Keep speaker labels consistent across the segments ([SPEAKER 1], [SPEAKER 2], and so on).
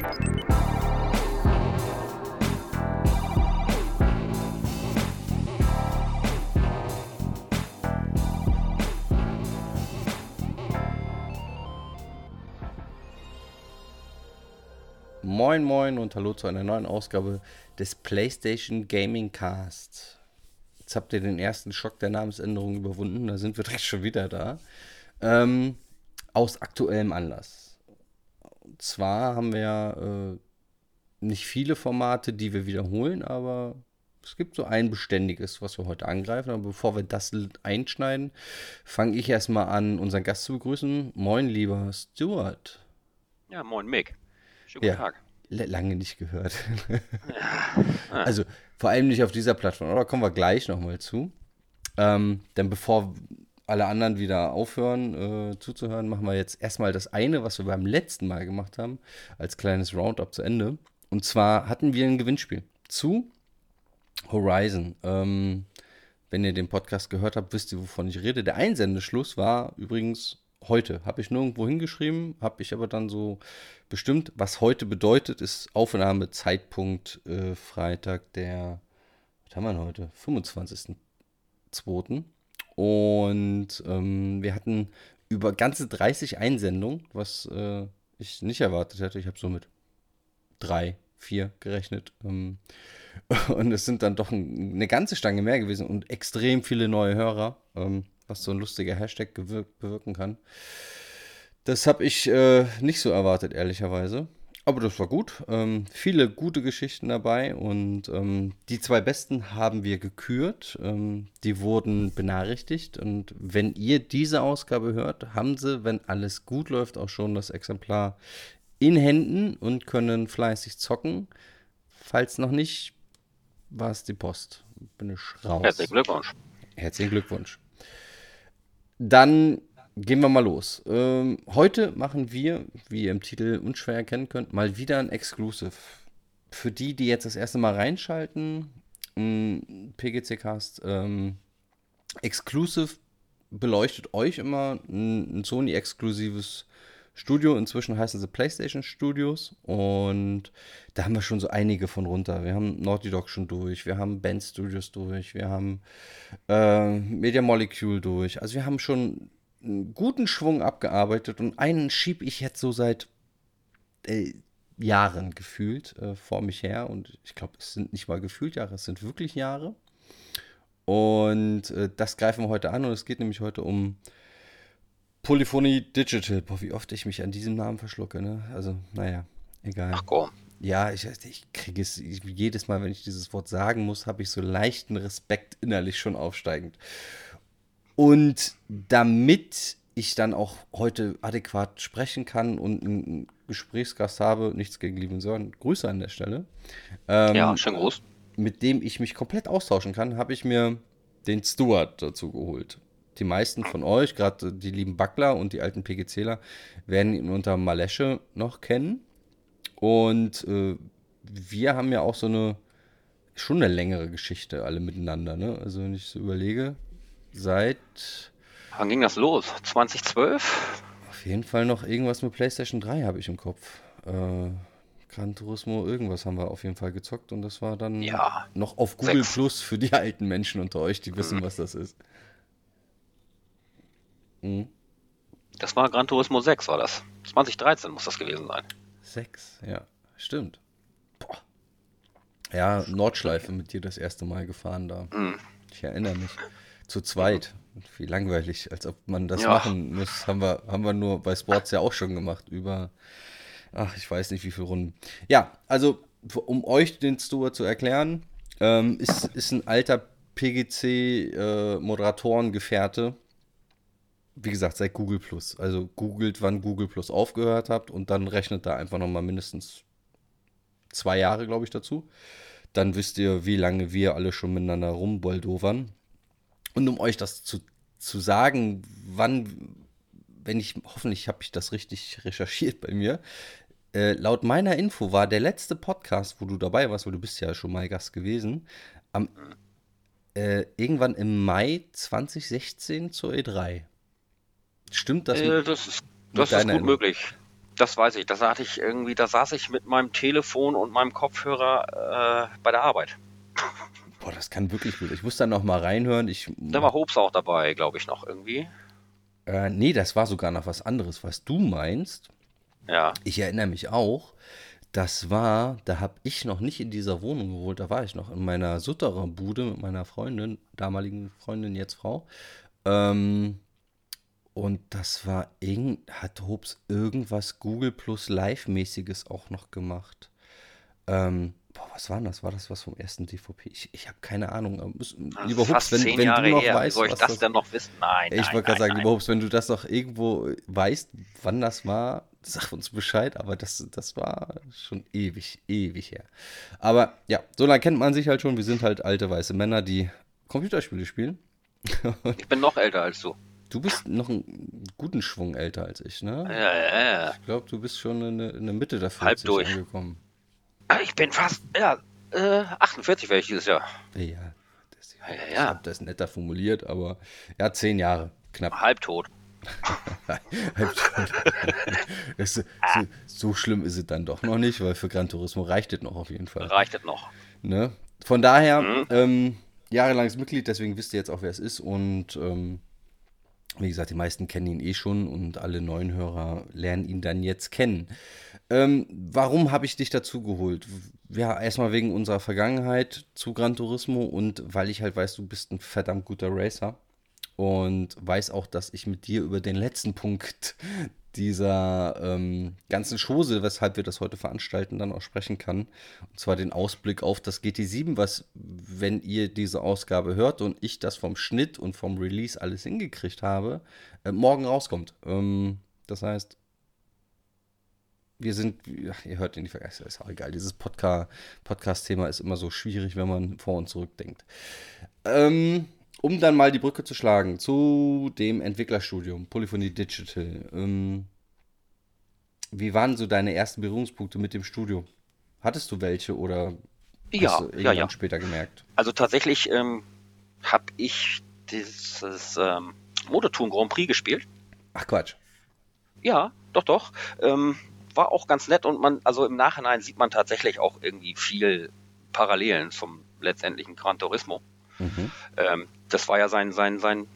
[SPEAKER 1] Moin Moin und hallo zu einer neuen Ausgabe des PlayStation Gaming Cast. Jetzt habt ihr den ersten Schock der Namensänderung überwunden, da sind wir direkt schon wieder da. Ähm, aus aktuellem Anlass. Und zwar haben wir äh, nicht viele Formate, die wir wiederholen, aber es gibt so ein beständiges, was wir heute angreifen. Aber bevor wir das einschneiden, fange ich erstmal an, unseren Gast zu begrüßen. Moin, lieber Stuart.
[SPEAKER 2] Ja, moin, Mick. Schönen guten
[SPEAKER 1] Ja.
[SPEAKER 2] Tag.
[SPEAKER 1] Lange nicht gehört. also vor allem nicht auf dieser Plattform, aber da kommen wir gleich nochmal zu. Ähm, denn bevor alle anderen wieder aufhören äh, zuzuhören, machen wir jetzt erstmal das eine, was wir beim letzten Mal gemacht haben, als kleines Roundup zu Ende. Und zwar hatten wir ein Gewinnspiel zu Horizon. Ähm, wenn ihr den Podcast gehört habt, wisst ihr, wovon ich rede. Der Einsendeschluss war übrigens heute. Habe ich nirgendwo hingeschrieben, habe ich aber dann so bestimmt. Was heute bedeutet, ist Aufnahmezeitpunkt äh, Freitag, der, was haben wir denn heute? 25.02. Und ähm, wir hatten über ganze 30 Einsendungen, was äh, ich nicht erwartet hätte. Ich habe so mit drei, vier gerechnet. Ähm, und es sind dann doch ein, eine ganze Stange mehr gewesen und extrem viele neue Hörer, ähm, was so ein lustiger Hashtag bewirken kann. Das habe ich äh, nicht so erwartet, ehrlicherweise. Aber das war gut. Ähm, viele gute Geschichten dabei und ähm, die zwei besten haben wir gekürt. Ähm, die wurden benachrichtigt und wenn ihr diese Ausgabe hört, haben sie, wenn alles gut läuft, auch schon das Exemplar in Händen und können fleißig zocken. Falls noch nicht, war es die Post. Bin ich raus.
[SPEAKER 2] Herzlichen Glückwunsch.
[SPEAKER 1] Herzlichen Glückwunsch. Dann gehen wir mal los. Ähm, heute machen wir, wie ihr im Titel unschwer erkennen könnt, mal wieder ein Exclusive. Für die, die jetzt das erste Mal reinschalten, ein PGC-Cast, ähm, Exclusive beleuchtet euch immer ein, ein Sony-exklusives Studio. Inzwischen heißen sie PlayStation Studios und da haben wir schon so einige von runter. Wir haben Naughty Dog schon durch, wir haben Band Studios durch, wir haben äh, Media Molecule durch. Also wir haben schon einen guten Schwung abgearbeitet und einen schieb ich jetzt so seit äh, Jahren gefühlt äh, vor mich her und ich glaube, es sind nicht mal gefühlt Jahre, es sind wirklich Jahre. Und äh, das greifen wir heute an und es geht nämlich heute um Polyphony Digital. Boah, wie oft ich mich an diesem Namen verschlucke, ne? Also, naja, egal.
[SPEAKER 2] Ach komm.
[SPEAKER 1] Ja, ich, ich kriege es ich, jedes Mal, wenn ich dieses Wort sagen muss, habe ich so leichten Respekt innerlich schon aufsteigend. Und damit ich dann auch heute adäquat sprechen kann und einen Gesprächsgast habe, nichts gegen lieben Sören, Grüße an der Stelle, ähm,
[SPEAKER 2] Ja, schönen Gruß.
[SPEAKER 1] mit dem ich mich komplett austauschen kann, habe ich mir den Stuart dazu geholt. Die meisten von euch, gerade die lieben Backler und die alten PGCler, werden ihn unter Malesche noch kennen. Und äh, wir haben ja auch so eine, schon eine längere Geschichte alle miteinander. Ne? Also wenn ich so überlege, seit
[SPEAKER 2] Wann ging das los? 2012?
[SPEAKER 1] auf jeden Fall noch irgendwas mit PlayStation 3 habe ich im Kopf. Äh, Gran Turismo, irgendwas haben wir auf jeden Fall gezockt und das war dann
[SPEAKER 2] Ja,
[SPEAKER 1] noch auf Google
[SPEAKER 2] sechs.
[SPEAKER 1] Plus für die alten Menschen unter euch, die wissen, was das ist. Mhm.
[SPEAKER 2] Das war Gran Turismo 6, war das. 2013 muss das gewesen sein.
[SPEAKER 1] Sechs, ja, stimmt. Boah. Ja, Nordschleife mit dir das erste Mal gefahren da.
[SPEAKER 2] Mhm.
[SPEAKER 1] Ich erinnere mich. Zu zweit. Wie langweilig, als ob man das
[SPEAKER 2] Ja.
[SPEAKER 1] machen muss. Haben wir, haben wir nur bei Sports ja auch schon gemacht. Über, ach, ich weiß nicht, wie viele Runden. Ja, also, um euch den Stuart zu erklären, ähm, ist, ist ein alter PGC-Moderatoren-Gefährte. Wie gesagt, seit Google Plus. Also googelt, wann Google Plus aufgehört habt und dann rechnet da einfach nochmal mindestens zwei Jahre, glaube ich, dazu. Dann wisst ihr, wie lange wir alle schon miteinander rumboldovern. Und um euch das zu, zu sagen, wann, wenn ich, hoffentlich habe ich das richtig recherchiert bei mir. Äh, laut meiner Info war der letzte Podcast, wo du dabei warst, weil du bist ja schon mal Gast gewesen, am, äh, irgendwann im Mai 2016 zur E3. Stimmt das?
[SPEAKER 2] Äh,
[SPEAKER 1] mit-
[SPEAKER 2] das ist, das ist gut
[SPEAKER 1] Erinnerung?
[SPEAKER 2] möglich. Das weiß ich. Da hatte ich irgendwie, da saß ich mit meinem Telefon und meinem Kopfhörer äh, bei der Arbeit.
[SPEAKER 1] Boah, das kann wirklich gut. Ich muss da noch mal reinhören. Ich,
[SPEAKER 2] Da war Hobbs auch dabei, glaube ich, noch irgendwie.
[SPEAKER 1] äh, nee, das war sogar noch was anderes, was du meinst.
[SPEAKER 2] Ja.
[SPEAKER 1] Ich erinnere mich auch, das war, da habe ich noch nicht in dieser Wohnung gewohnt, da war ich noch in meiner Sutterer Bude mit meiner Freundin, damaligen Freundin, jetzt Frau. Ähm, und das war, irgend, hat Hobbs irgendwas Google Plus Live-mäßiges auch noch gemacht. Ähm, boah, was war denn das? War das was vom ersten DVP? Ich, ich habe keine Ahnung. muss-
[SPEAKER 2] Das
[SPEAKER 1] Lieber
[SPEAKER 2] fast
[SPEAKER 1] wenn, wenn du noch
[SPEAKER 2] her.
[SPEAKER 1] Weißt,
[SPEAKER 2] soll ich das,
[SPEAKER 1] das
[SPEAKER 2] denn noch wissen? Nein,
[SPEAKER 1] ich wollte gerade sagen,
[SPEAKER 2] nein.
[SPEAKER 1] lieber Hobbs, wenn du das noch irgendwo weißt, wann das war, sag uns Bescheid, aber das, das war schon ewig, ewig her. Aber ja, so lange kennt man sich halt schon. Wir sind halt alte weiße Männer, die Computerspiele spielen.
[SPEAKER 2] Ich bin noch älter als du.
[SPEAKER 1] Du bist noch einen guten Schwung älter als ich, ne?
[SPEAKER 2] Ja, ja, ja.
[SPEAKER 1] Ich glaube, du bist schon in der, in der Mitte der 40
[SPEAKER 2] Halb durch.
[SPEAKER 1] angekommen.
[SPEAKER 2] Ah, Ich bin fast, ja, äh, 48 wäre ich dieses Jahr.
[SPEAKER 1] Ja, das,
[SPEAKER 2] Ja,
[SPEAKER 1] ich
[SPEAKER 2] ja.
[SPEAKER 1] habe das netter formuliert, aber ja, zehn Jahre, knapp.
[SPEAKER 2] Halbtot.
[SPEAKER 1] Das, so, so schlimm ist es dann doch noch nicht, weil für Gran Turismo reicht es noch auf jeden Fall.
[SPEAKER 2] Reicht es noch.
[SPEAKER 1] Ne? Von daher,
[SPEAKER 2] Mhm.
[SPEAKER 1] ähm, jahrelanges Mitglied, deswegen wisst ihr jetzt auch, wer es ist. Und ähm, wie gesagt, die meisten kennen ihn eh schon und alle neuen Hörer lernen ihn dann jetzt kennen. Ähm, warum habe ich dich dazu geholt? Ja, erstmal wegen unserer Vergangenheit zu Gran Turismo und weil ich halt weiß, du bist ein verdammt guter Racer und weiß auch, dass ich mit dir über den letzten Punkt dieser ähm, ganzen Chose, weshalb wir das heute veranstalten, dann auch sprechen kann. Und zwar den Ausblick auf das GT7, was, wenn ihr diese Ausgabe hört und ich das vom Schnitt und vom Release alles hingekriegt habe, äh, morgen rauskommt. Ähm, das heißt, wir sind, ach, ihr hört in die Vergangenheit, ist auch egal. Dieses Podca Podcast-Thema ist immer so schwierig, wenn man vor und zurück denkt. Ähm, um dann mal die Brücke zu schlagen zu dem Entwicklerstudium, Polyphony Digital. Ähm, wie waren so deine ersten Berührungspunkte mit dem Studio? Hattest du welche oder
[SPEAKER 2] Ja,
[SPEAKER 1] hast du
[SPEAKER 2] ja,
[SPEAKER 1] irgendwann
[SPEAKER 2] ja.
[SPEAKER 1] später gemerkt?
[SPEAKER 2] Also tatsächlich ähm, habe ich dieses ähm, Motortoon Grand Prix gespielt.
[SPEAKER 1] Ach Quatsch.
[SPEAKER 2] Ja, doch, doch. Ähm, war auch ganz nett und man, also im Nachhinein sieht man tatsächlich auch irgendwie viel Parallelen zum letztendlichen Gran Turismo.
[SPEAKER 1] Mhm.
[SPEAKER 2] Ähm, das war ja sein, sein, sein,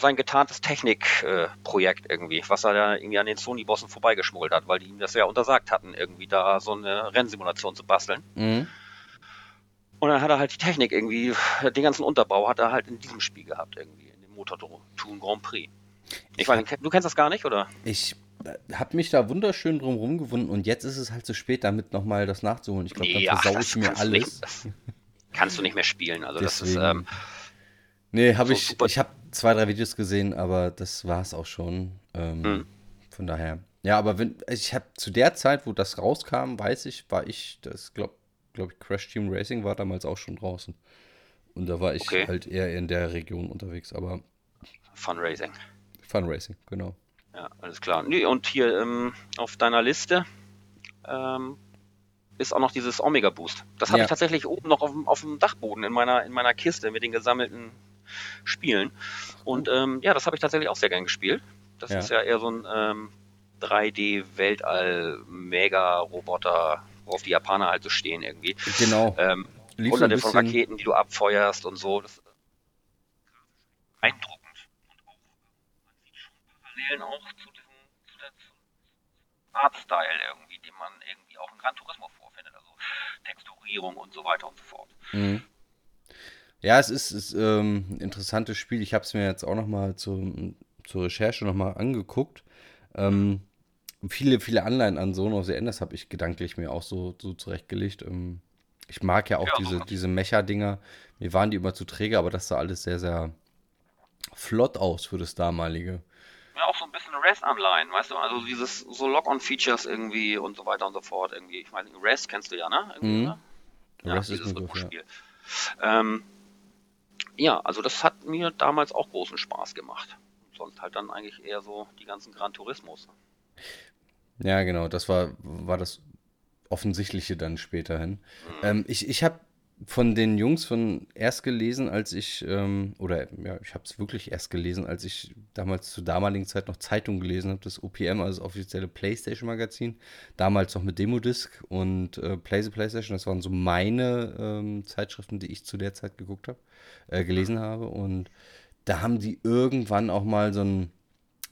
[SPEAKER 2] sein getarntes Technikprojekt äh, irgendwie, was er da irgendwie an den Sony-Bossen vorbeigeschmuggelt hat, weil die ihm das ja untersagt hatten, irgendwie da so eine Rennsimulation zu basteln.
[SPEAKER 1] Mhm.
[SPEAKER 2] Und dann hat er halt die Technik irgendwie, den ganzen Unterbau hat er halt in diesem Spiel gehabt, irgendwie, in dem Motortoon Grand Prix. Ich meine, du kennst das gar nicht, oder?
[SPEAKER 1] Ich habe mich da wunderschön drum rumgewunden und jetzt ist es halt zu spät, damit nochmal das nachzuholen. Ich glaube, dann
[SPEAKER 2] Ja,
[SPEAKER 1] versau ich mir alles.
[SPEAKER 2] Nicht, kannst du nicht mehr spielen. Also das ist,
[SPEAKER 1] Deswegen-
[SPEAKER 2] ähm,
[SPEAKER 1] Nee, habe
[SPEAKER 2] So
[SPEAKER 1] ich.
[SPEAKER 2] super-
[SPEAKER 1] Ich habe zwei, drei Videos gesehen, aber das war es auch schon. Ähm,
[SPEAKER 2] Mhm.
[SPEAKER 1] Von daher. Ja, aber wenn ich habe zu der Zeit, wo das rauskam, weiß ich, war ich, das glaube glaub ich, Crash Team Racing war damals auch schon draußen. Und da war ich
[SPEAKER 2] Okay.
[SPEAKER 1] halt eher in der Region unterwegs, aber
[SPEAKER 2] Fundraising.
[SPEAKER 1] Fun Racing, genau.
[SPEAKER 2] Ja, alles klar. Nee, und hier ähm, auf deiner Liste ähm, ist auch noch dieses Omega Boost. Das habe
[SPEAKER 1] Ja.
[SPEAKER 2] ich tatsächlich oben noch auf dem, auf dem Dachboden in meiner, in meiner Kiste mit den gesammelten Spielen. Und ähm, ja, das habe ich tatsächlich auch sehr gern gespielt. Das
[SPEAKER 1] Ja.
[SPEAKER 2] ist ja eher so ein ähm, 3D-Weltall-Mega-Roboter, worauf die Japaner halt so stehen irgendwie.
[SPEAKER 1] Genau.
[SPEAKER 2] Ähm, hunderte von Raketen, die du abfeuerst und so. Das ist beeindruckend. Und auch, man sieht schon Parallelen auch zu diesem, zu der zu Artstyle irgendwie, den man irgendwie auch in Gran Turismo vorfindet. Also Texturierung und so weiter und so fort.
[SPEAKER 1] Mhm. Ja, es ist, ist ähm, ein interessantes Spiel. Ich habe es mir jetzt auch noch mal zu, zur Recherche noch mal angeguckt. Ähm, viele, viele Anleihen an Sohn of the Enders habe ich gedanklich mir auch so, so zurechtgelegt. Ähm, ich mag ja auch
[SPEAKER 2] Ja,
[SPEAKER 1] diese, diese Mecha-Dinger. Mir waren die immer zu träge, aber das sah alles sehr, sehr flott aus für das damalige.
[SPEAKER 2] Ein bisschen REST-Anleihen, weißt du? Also dieses so Lock-on-Features irgendwie und so weiter und so fort irgendwie. Ich meine, REST kennst du ja, ne?
[SPEAKER 1] Mhm.
[SPEAKER 2] ne? Ja,
[SPEAKER 1] REST
[SPEAKER 2] dieses
[SPEAKER 1] ja.
[SPEAKER 2] Rhythmusspiel. Ähm, ja, also das hat mir damals auch großen Spaß gemacht. Sonst halt dann eigentlich eher so die ganzen Gran Turismos.
[SPEAKER 1] Ja, genau, das war, war das Offensichtliche dann später hin. Ähm, ich ich habe von den Jungs von erst gelesen, als ich, ähm, oder ja, ich habe es wirklich erst gelesen, als ich damals zur damaligen Zeit noch Zeitung gelesen habe, das OPM, also das offizielle PlayStation-Magazin, damals noch mit Demodisc und äh, Play the PlayStation, das waren so meine ähm, Zeitschriften, die ich zu der Zeit geguckt habe, äh, gelesen habe. Und da haben die irgendwann auch mal so ein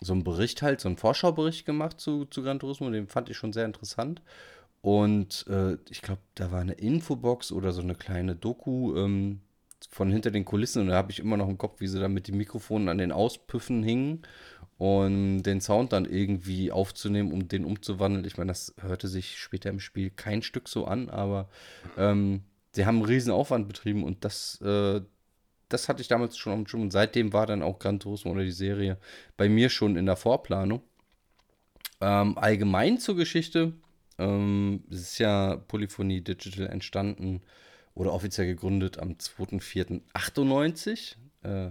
[SPEAKER 1] so einen Bericht halt, so einen Vorschaubericht gemacht zu, zu Gran Turismo, den fand ich schon sehr interessant. Und äh, ich glaube, da war eine Infobox oder so eine kleine Doku ähm, von hinter den Kulissen. Und da habe ich immer noch im Kopf, wie sie da mit den Mikrofonen an den Auspüffen hingen und den Sound dann irgendwie aufzunehmen, um den umzuwandeln. Ich meine, das hörte sich später im Spiel kein Stück so an, aber ähm, sie haben einen riesen Aufwand betrieben und das, äh, das hatte ich damals schon am Schirm. Und seitdem war dann auch Gran Turismo oder die Serie bei mir schon in der Vorplanung. Ähm, allgemein zur Geschichte ähm, es ist ja Polyphonie Digital entstanden oder offiziell gegründet am 2.4.98. Äh,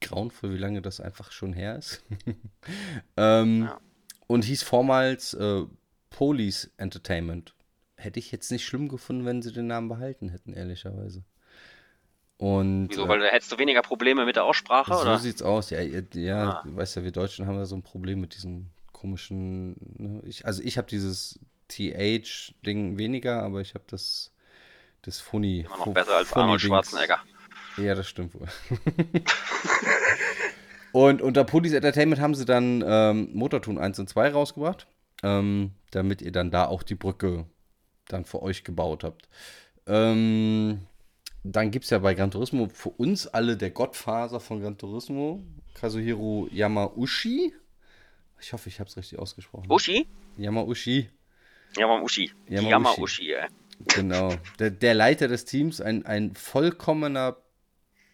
[SPEAKER 1] grauenvoll, wie lange das einfach schon her ist. ähm, ja. Und hieß vormals äh, Police Entertainment. Hätte ich jetzt nicht schlimm gefunden, wenn sie den Namen behalten hätten, ehrlicherweise. Und,
[SPEAKER 2] Wieso? Weil äh, hättest du weniger Probleme mit der Aussprache?
[SPEAKER 1] So
[SPEAKER 2] oder?
[SPEAKER 1] sieht's aus. Ja, ja ah. du weißt ja, wir Deutschen haben ja so ein Problem mit diesem komischen. Ne? Ich, also ich habe dieses TH-Ding weniger, aber ich habe das, das Funny.
[SPEAKER 2] Immer noch besser als Arnold Schwarzenegger.
[SPEAKER 1] Ja, das stimmt wohl. und unter Police Entertainment haben sie dann ähm, Motortun 1 und 2 rausgebracht, ähm, damit ihr dann da auch die Brücke dann für euch gebaut habt. Ähm, dann gibt es ja bei Gran Turismo für uns alle der Gottfaser von Gran Turismo, Kazuhiro Yamauchi. Ich hoffe, ich habe es richtig ausgesprochen.
[SPEAKER 2] Ushi?
[SPEAKER 1] Yamauchi.
[SPEAKER 2] Yamauchi. Yamauchi. Yamauchi, ja.
[SPEAKER 1] Genau. Der, der, Leiter des Teams, ein, ein vollkommener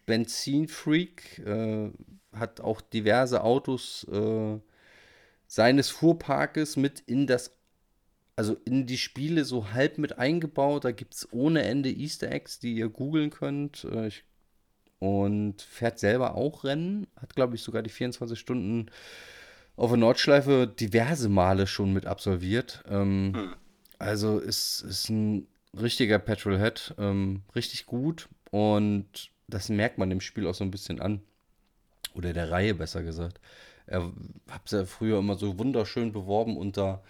[SPEAKER 1] Benzinfreak, äh, hat auch diverse Autos äh, seines Fuhrparkes mit in das, also in die Spiele so halb mit eingebaut. Da gibt es ohne Ende Easter Eggs, die ihr googeln könnt. Äh, ich, und fährt selber auch Rennen. Hat, glaube ich, sogar die 24 Stunden auf der Nordschleife diverse Male schon mit absolviert. Ähm, hm. Also ist, ist ein richtiger Petrolhead, ähm, richtig gut und das merkt man dem Spiel auch so ein bisschen an. Oder der Reihe besser gesagt. Er hab's ja früher immer so wunderschön beworben unter,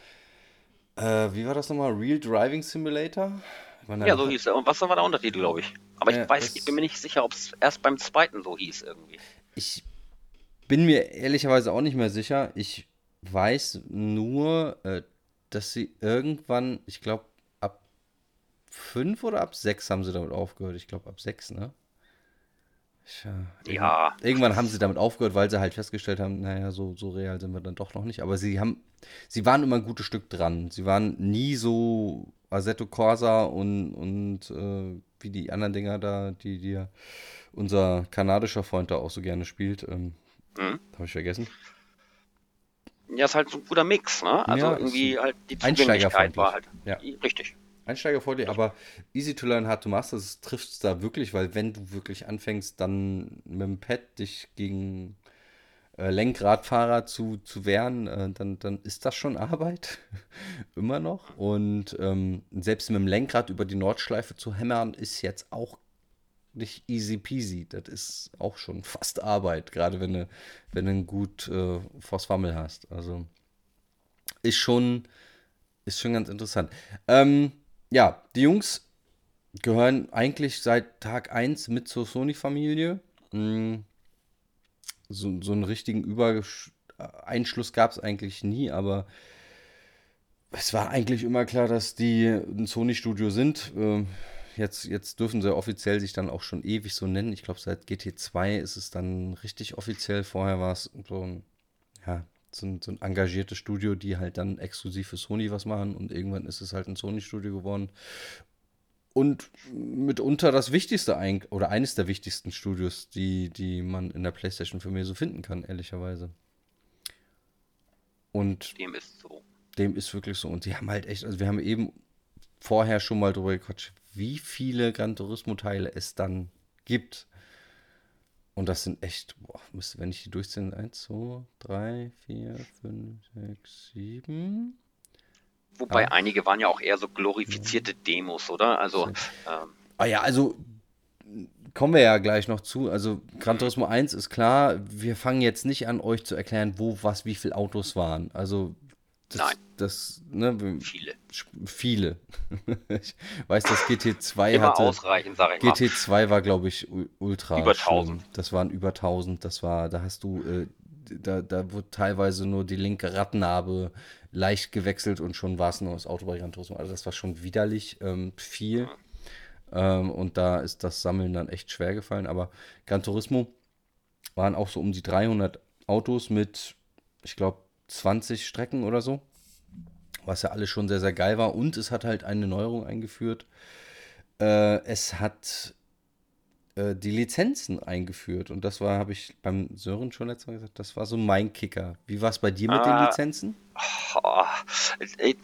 [SPEAKER 1] äh, wie war das nochmal? Real Driving Simulator?
[SPEAKER 2] Meine, ja, so hieß er. Und was war der Untertitel, glaube ich? Aber ich weiß, ich bin mir nicht sicher, ob es erst beim zweiten so hieß irgendwie.
[SPEAKER 1] Ich bin mir ehrlicherweise auch nicht mehr sicher. Ich weiß nur, äh, dass sie irgendwann, ich glaube, ab fünf oder ab sechs haben sie damit aufgehört. Ich glaube, ab sechs, ne?
[SPEAKER 2] Ich, äh, ja.
[SPEAKER 1] Irgendwann haben sie damit aufgehört, weil sie halt festgestellt haben, naja, so, so real sind wir dann doch noch nicht. Aber sie haben, sie waren immer ein gutes Stück dran. Sie waren nie so Assetto Corsa und, und äh, wie die anderen Dinger da, die dir unser kanadischer Freund da auch so gerne spielt. Ähm, Mhm. Habe ich vergessen.
[SPEAKER 2] Ja, ist halt so ein guter Mix, ne? Also ja, irgendwie halt die Zugänglichkeit war halt
[SPEAKER 1] ja.
[SPEAKER 2] richtig.
[SPEAKER 1] Einsteigerfreundlich, aber easy to learn, hard to master, das trifft es da wirklich, weil wenn du wirklich anfängst, dann mit dem Pad dich gegen äh, Lenkradfahrer zu, zu wehren, äh, dann, dann ist das schon Arbeit. Immer noch. Und ähm, selbst mit dem Lenkrad über die Nordschleife zu hämmern, ist jetzt auch nicht easy peasy. Das ist auch schon fast Arbeit, gerade wenn du, wenn du ein gut äh, Forstwammel hast. Also ist schon, ist schon ganz interessant. Ähm, ja, die Jungs gehören eigentlich seit Tag 1 mit zur Sony-Familie. Mhm. So, so einen richtigen Übereinschluss gab es eigentlich nie, aber es war eigentlich immer klar, dass die ein Sony-Studio sind. Ähm, Jetzt, jetzt dürfen sie offiziell sich dann auch schon ewig so nennen. Ich glaube, seit GT2 ist es dann richtig offiziell. Vorher war es so ein, ja, so ein, so ein engagiertes Studio, die halt dann exklusiv für Sony was machen und irgendwann ist es halt ein Sony-Studio geworden. Und mitunter das wichtigste oder eines der wichtigsten Studios, die, die man in der PlayStation für mich so finden kann, ehrlicherweise. Und
[SPEAKER 2] dem ist so.
[SPEAKER 1] Dem ist wirklich so. Und die haben halt echt, also wir haben eben vorher schon mal drüber gequatscht, wie viele Gran Turismo-Teile es dann gibt. Und das sind echt, boah, wenn ich die durchzähle, 1, 2, 3, 4, 5, 6, 7.
[SPEAKER 2] Wobei ah. einige waren ja auch eher so glorifizierte Demos, oder? Also. Ähm,
[SPEAKER 1] Ah ja, also kommen wir ja gleich noch zu. Also Gran Turismo 1 ist klar, wir fangen jetzt nicht an, euch zu erklären, wo, was, wie viele Autos waren. Also das,
[SPEAKER 2] Nein.
[SPEAKER 1] Das, ne,
[SPEAKER 2] Viele.
[SPEAKER 1] Viele. ich weiß, dass GT2
[SPEAKER 2] Immer
[SPEAKER 1] hatte.
[SPEAKER 2] ausreichend, sag ich mal.
[SPEAKER 1] GT2 war, glaube ich, ultra.
[SPEAKER 2] Über
[SPEAKER 1] schlimm.
[SPEAKER 2] 1000.
[SPEAKER 1] Das waren über 1000. Das war, da hast du, äh, da, da wurde teilweise nur die linke Radnabe leicht gewechselt und schon war es nur das Auto bei Gran Turismo. Also das war schon widerlich ähm, viel. Ähm, und da ist das Sammeln dann echt schwer gefallen. Aber Gran Turismo waren auch so um die 300 Autos mit, ich glaube, 20 Strecken oder so. Was ja alles schon sehr, sehr geil war. Und es hat halt eine Neuerung eingeführt. Äh, es hat äh, die Lizenzen eingeführt. Und das war, habe ich beim Sören schon letztes Mal gesagt, das war so mein Kicker. Wie war es bei dir mit den
[SPEAKER 2] Ah.
[SPEAKER 1] Lizenzen?
[SPEAKER 2] Oh, äh,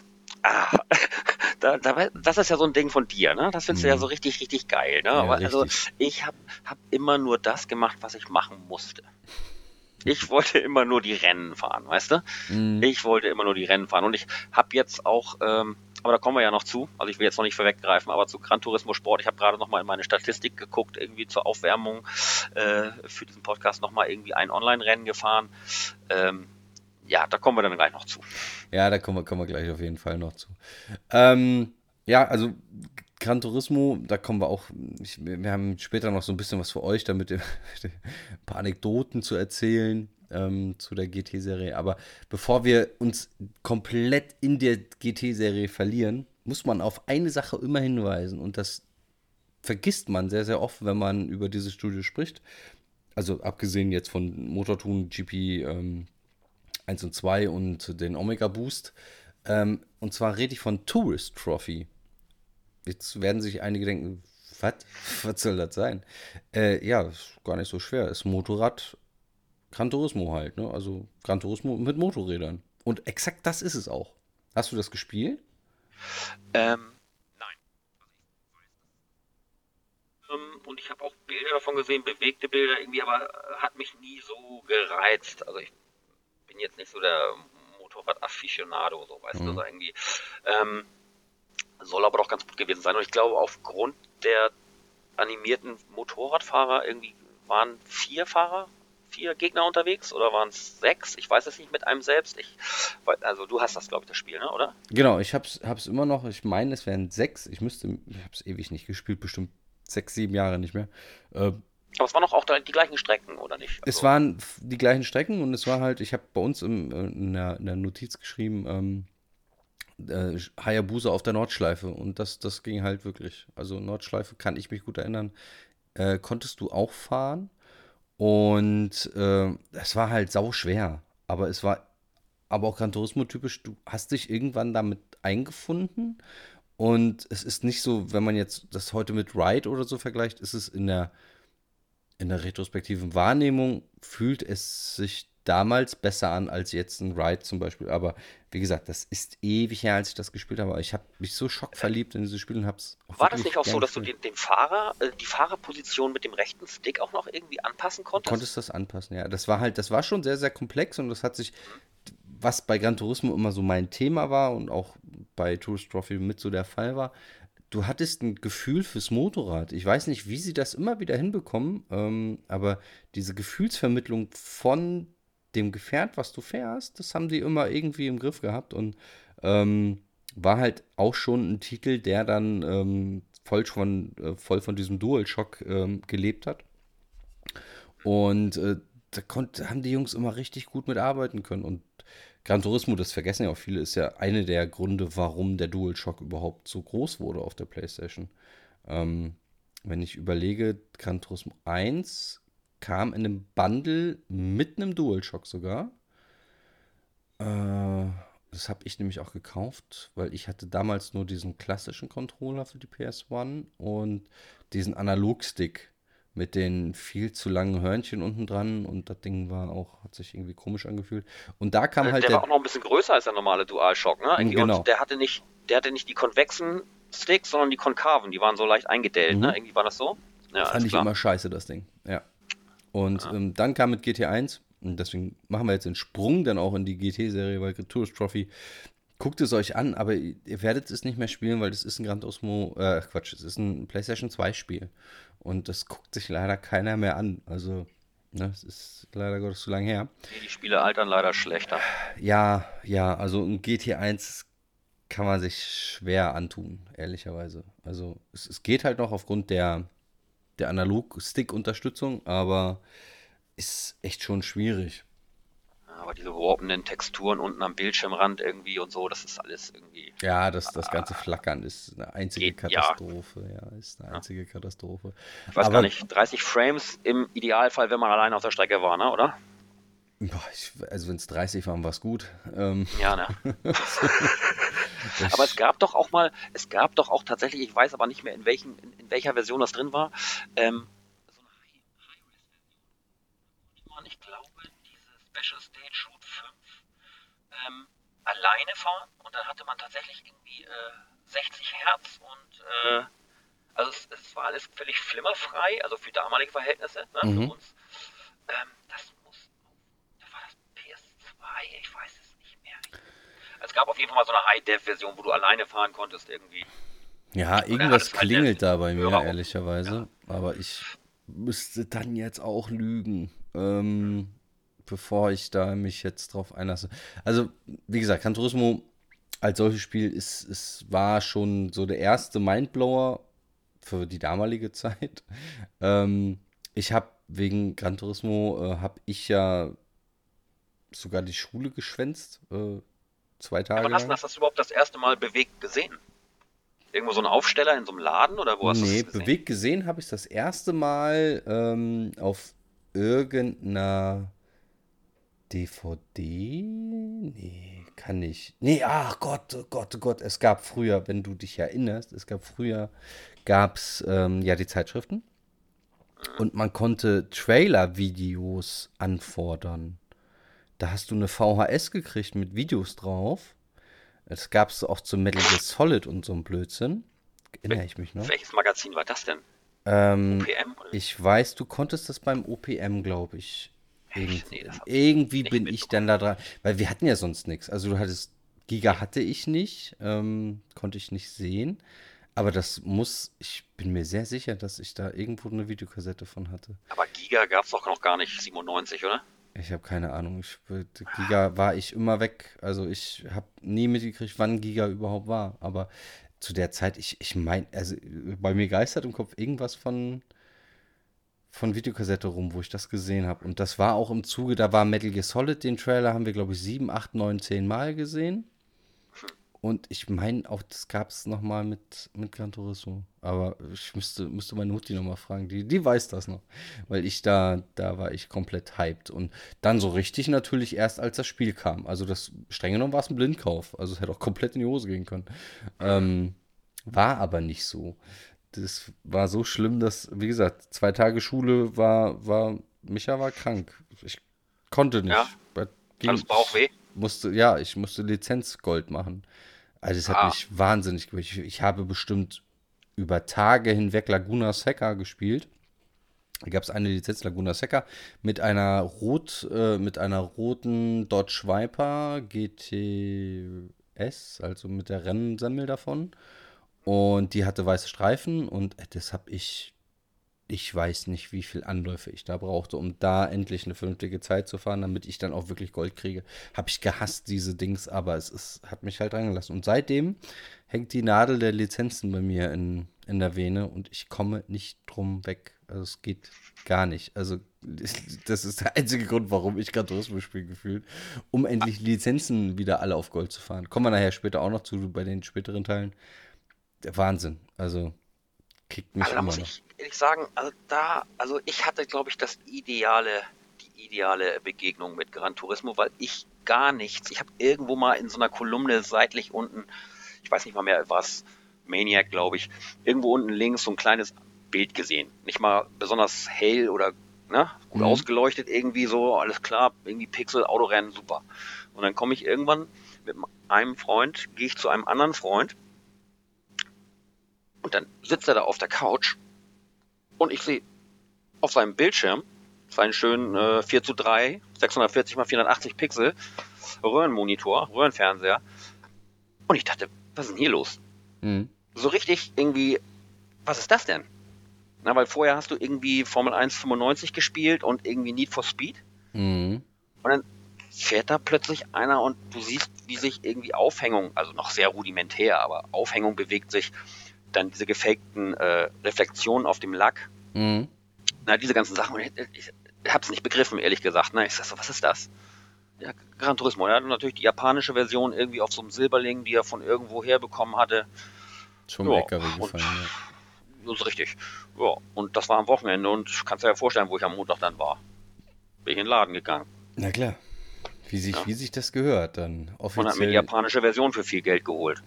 [SPEAKER 2] ah, da, da, das ist ja so ein Ding von dir, ne? Das findest du ja
[SPEAKER 1] Mhm.
[SPEAKER 2] so richtig, richtig geil, ne?
[SPEAKER 1] Ja,
[SPEAKER 2] also
[SPEAKER 1] richtig.
[SPEAKER 2] ich habe hab immer nur das gemacht, was ich machen musste. Ich wollte immer nur die Rennen fahren, weißt du?
[SPEAKER 1] Mhm.
[SPEAKER 2] Ich wollte immer nur die Rennen fahren und ich habe jetzt auch, ähm, aber da kommen wir ja noch zu, also ich will jetzt noch nicht vorweggreifen, aber zu Gran Turismo Sport, ich habe gerade noch mal in meine Statistik geguckt, irgendwie zur Aufwärmung äh, für diesen Podcast noch mal irgendwie ein Online-Rennen gefahren. Ähm, ja, da kommen wir dann gleich noch zu.
[SPEAKER 1] Ja, da kommen wir, kommen wir gleich auf jeden Fall noch zu. Ähm, ja, also Gran Turismo, da kommen wir auch, ich, wir haben später noch so ein bisschen was für euch, damit ihr ein paar Anekdoten zu erzählen ähm, zu der GT-Serie. Aber bevor wir uns komplett in der GT-Serie verlieren, muss man auf eine Sache immer hinweisen und das vergisst man sehr, sehr oft, wenn man über dieses Studio spricht. Also abgesehen jetzt von Motortun GP ähm, 1 und 2 und den Omega Boost. Ähm, und zwar rede ich von Tourist Trophy. Jetzt werden sich einige denken, was? Was soll das sein? Äh, ja, ist gar nicht so schwer. Ist Motorrad Gran Turismo halt, ne? Also Gran Turismo mit Motorrädern. Und exakt das ist es auch. Hast du das gespielt?
[SPEAKER 2] Ähm, nein. Ähm, und ich habe auch Bilder davon gesehen, bewegte Bilder irgendwie, aber hat mich nie so gereizt. Also ich bin jetzt nicht so der Motorrad-Afficionado, so weißt du,
[SPEAKER 1] Mhm.
[SPEAKER 2] so irgendwie. Ähm, soll aber doch ganz gut gewesen sein. Und ich glaube, aufgrund der animierten Motorradfahrer irgendwie waren vier Fahrer, vier Gegner unterwegs oder waren es sechs? Ich weiß es nicht mit einem selbst. Ich, also du hast das, glaube ich, das Spiel, ne? oder?
[SPEAKER 1] Genau, ich hab's, hab's immer noch. Ich meine, es wären sechs. Ich müsste, ich hab's ewig nicht gespielt, bestimmt sechs, sieben Jahre nicht mehr. Äh,
[SPEAKER 2] Aber es waren doch auch da die gleichen Strecken, oder nicht?
[SPEAKER 1] Es
[SPEAKER 2] Also-
[SPEAKER 1] waren f- die gleichen Strecken und es war halt, ich habe bei uns im, äh, in, der, in der Notiz geschrieben, ähm, äh, Hayabusa auf der Nordschleife und das, das ging halt wirklich. Also Nordschleife kann ich mich gut erinnern. Äh, konntest du auch fahren und äh, es war halt sau schwer, aber es war aber auch Gran Turismo typisch, du hast dich irgendwann damit eingefunden und es ist nicht so, wenn man jetzt das heute mit Ride oder so vergleicht, ist es in der in der retrospektiven Wahrnehmung fühlt es sich damals besser an als jetzt ein Ride zum Beispiel. Aber wie gesagt, das ist ewig her, als ich das gespielt habe. Ich habe mich so schockverliebt in dieses Spiel und habe es
[SPEAKER 2] War das nicht auch so, dass du den, den Fahrer, äh, die Fahrerposition mit dem rechten Stick auch noch irgendwie anpassen konntest?
[SPEAKER 1] konntest das anpassen, ja. Das war halt, das war schon sehr, sehr komplex und das hat sich, was bei Gran Turismo immer so mein Thema war und auch bei Tourist Trophy mit so der Fall war, du hattest ein Gefühl fürs Motorrad. Ich weiß nicht, wie sie das immer wieder hinbekommen, ähm, aber diese Gefühlsvermittlung von dem Gefährt, was du fährst, das haben die immer irgendwie im Griff gehabt und ähm, war halt auch schon ein Titel, der dann ähm, voll, von, äh, voll von diesem DualShock ähm, gelebt hat. Und äh, da konnt, haben die Jungs immer richtig gut mitarbeiten können. Und Gran Turismo, das vergessen ja auch viele, ist ja eine der Gründe, warum der DualShock überhaupt so groß wurde auf der PlayStation. Ähm, wenn ich überlege, Gran Turismo 1 kam in einem Bundle mit einem DualShock sogar. Äh, das habe ich nämlich auch gekauft, weil ich hatte damals nur diesen klassischen Controller für die PS1 und diesen Analogstick mit den viel zu langen Hörnchen unten dran und das Ding war auch, hat sich irgendwie komisch angefühlt. Und da kam
[SPEAKER 2] Äh,
[SPEAKER 1] halt
[SPEAKER 2] der
[SPEAKER 1] der,
[SPEAKER 2] war auch noch ein bisschen größer als der normale DualShock, ne? Irgendwie.
[SPEAKER 1] Genau.
[SPEAKER 2] Und der hatte nicht, der hatte nicht die konvexen Sticks, sondern die konkaven, die waren so leicht eingedellt,
[SPEAKER 1] Mhm.
[SPEAKER 2] ne? Irgendwie war das so? Ja, alles
[SPEAKER 1] fand ich
[SPEAKER 2] klar.
[SPEAKER 1] immer scheiße, das Ding. Ja. Und ähm, dann kam mit GT1, und deswegen machen wir jetzt den Sprung dann auch in die GT-Serie, weil Tourist Trophy guckt es euch an, aber ihr werdet es nicht mehr spielen, weil das ist ein Gran Turismo, äh, Quatsch, es ist ein PlayStation 2 Spiel. Und das guckt sich leider keiner mehr an. Also, ne, es ist leider Gottes zu lange her.
[SPEAKER 2] Die Spiele altern leider schlechter.
[SPEAKER 1] Ja, ja, also ein GT1 kann man sich schwer antun, ehrlicherweise. Also, es, es geht halt noch aufgrund der, der Analog-Stick-Unterstützung, aber ist echt schon schwierig.
[SPEAKER 2] Aber diese warpenden Texturen unten am Bildschirmrand irgendwie und so, das ist alles irgendwie.
[SPEAKER 1] Ja, das, das ganze Flackern ist eine einzige geht, Katastrophe. Ja. ja. ist eine einzige ja. Katastrophe.
[SPEAKER 2] Ich weiß Aber, gar nicht, 30 Frames im Idealfall, wenn man allein auf der Strecke war, ne, oder?
[SPEAKER 1] Boah, ich, also wenn es 30 waren, war es gut. Ähm.
[SPEAKER 2] Ja, ne? aber es gab doch auch mal, es gab doch auch tatsächlich, ich weiß aber nicht mehr, in, welchen, in, in welcher Version das drin war, ähm, ich glaube, diese Special Stage Shoot 5 ähm, alleine fahren und dann hatte man tatsächlich irgendwie äh, 60 Hertz und äh, also es, es, war alles völlig flimmerfrei, also für damalige Verhältnisse, ne, mhm. für uns. Ähm, das muss, da war das PS2, ich weiß es nicht mehr. Es gab auf jeden Fall mal so eine High-Def-Version, wo du alleine fahren konntest irgendwie.
[SPEAKER 1] Ja, irgendwas klingelt da bei mir, ehrlicherweise. Ja. Aber ich müsste dann jetzt auch lügen ähm, bevor ich da mich jetzt drauf einlasse. Also, wie gesagt, Gran Turismo als solches Spiel ist, ist, war schon so der erste Mindblower für die damalige Zeit. Ähm, ich habe wegen Gran Turismo, äh, habe ich ja sogar die Schule geschwänzt. Äh, zwei Tage.
[SPEAKER 2] Wann hast, hast du das überhaupt das erste Mal bewegt gesehen? Irgendwo so ein Aufsteller in so einem Laden oder wo hast
[SPEAKER 1] du das gesehen? bewegt gesehen habe ich das erste Mal ähm, auf irgendeiner DVD? Nee, kann ich. Nee, ach Gott, oh Gott, oh Gott. Es gab früher, wenn du dich erinnerst, es gab früher, gab es ähm, ja die Zeitschriften. Und man konnte Trailer-Videos anfordern. Da hast du eine VHS gekriegt mit Videos drauf. Das gab es auch zu Metal Gear Solid und so ein Blödsinn.
[SPEAKER 2] Erinnere ich mich noch. Welches Magazin war das denn?
[SPEAKER 1] Ähm, OPM? Oder? Ich weiß, du konntest das beim OPM, glaube ich. Irgend, nee, irgendwie bin ich dann da dran, weil wir hatten ja sonst nichts. Also du hattest, Giga hatte ich nicht, ähm, konnte ich nicht sehen. Aber das muss, ich bin mir sehr sicher, dass ich da irgendwo eine Videokassette von hatte.
[SPEAKER 2] Aber Giga gab es doch noch gar nicht 97, oder?
[SPEAKER 1] Ich habe keine Ahnung. Ich, Giga war ich immer weg. Also ich habe nie mitgekriegt, wann Giga überhaupt war. Aber zu der Zeit, ich, ich meine, also bei mir geistert im Kopf irgendwas von, von Videokassette rum, wo ich das gesehen habe. Und das war auch im Zuge, da war Metal Gear Solid, den Trailer haben wir, glaube ich, sieben, acht, neun, zehn Mal gesehen. Und ich meine, auch das gab es nochmal mit, mit Gran Turismo. Aber ich müsste, müsste meine Mutti nochmal fragen. Die, die weiß das noch. Weil ich da, da war ich komplett hyped. Und dann so richtig natürlich erst, als das Spiel kam. Also das, streng genommen war es ein Blindkauf. Also es hätte auch komplett in die Hose gehen können. Ähm, war aber nicht so. Das war so schlimm, dass, wie gesagt, zwei Tage Schule war, war, Micha war krank. Ich konnte nicht.
[SPEAKER 2] Ja, ging, alles Bauchweh?
[SPEAKER 1] Musste, ja, ich musste Lizenzgold machen. Also es hat ah. mich wahnsinnig. Ich, ich, habe bestimmt über Tage hinweg Laguna Seca gespielt. Da gab es eine Lizenz Laguna Seca mit einer rot, äh, mit einer roten Dodge Viper GTS, also mit der Rennsemmel davon. Und die hatte weiße Streifen und das habe ich ich weiß nicht, wie viel Anläufe ich da brauchte, um da endlich eine vernünftige Zeit zu fahren, damit ich dann auch wirklich Gold kriege. Habe ich gehasst, diese Dings, aber es ist, hat mich halt reingelassen. Und seitdem hängt die Nadel der Lizenzen bei mir in, in der Vene und ich komme nicht drum weg. Also es geht gar nicht. Also das ist der einzige Grund, warum ich gerade Tourismus spiele gefühlt, um endlich Lizenzen wieder alle auf Gold zu fahren. Kommen wir nachher später auch noch zu bei den späteren Teilen. Der Wahnsinn. Also kickt mich also, immer noch
[SPEAKER 2] ehrlich sagen, also da, also ich hatte, glaube ich, das ideale, die ideale Begegnung mit Gran Turismo, weil ich gar nichts, ich habe irgendwo mal in so einer Kolumne seitlich unten, ich weiß nicht mal mehr was, Maniac, glaube ich, irgendwo unten links so ein kleines Bild gesehen. Nicht mal besonders hell oder ne, gut mhm. ausgeleuchtet, irgendwie so, alles klar, irgendwie Pixel, Autorennen, super. Und dann komme ich irgendwann mit einem Freund, gehe ich zu einem anderen Freund und dann sitzt er da auf der Couch und ich sehe auf seinem Bildschirm seinen schönen äh, 4 zu 3, 640 x 480 Pixel Röhrenmonitor, Röhrenfernseher. Und ich dachte, was ist denn hier los? Mhm. So richtig irgendwie, was ist das denn? Na, weil vorher hast du irgendwie Formel 1 95 gespielt und irgendwie Need for Speed. Mhm. Und dann fährt da plötzlich einer und du siehst, wie sich irgendwie Aufhängung, also noch sehr rudimentär, aber Aufhängung bewegt sich, dann diese gefakten äh, Reflexionen auf dem Lack. Mhm. Na, diese ganzen Sachen. Ich, ich, ich hab's nicht begriffen, ehrlich gesagt. Na, ich sag so, was ist das? Ja, Gran Turismo. Er hat natürlich die japanische Version irgendwie auf so einem Silberling, die er von irgendwo her bekommen hatte.
[SPEAKER 1] Zum ja, LKW gefallen, ja.
[SPEAKER 2] Das ist richtig. Ja, und das war am Wochenende und kannst dir ja vorstellen, wo ich am Montag dann war. Bin ich in den Laden gegangen.
[SPEAKER 1] Na klar. Wie sich, ja. wie sich das gehört, dann
[SPEAKER 2] offiziell. Man hat mir die japanische Version für viel Geld geholt.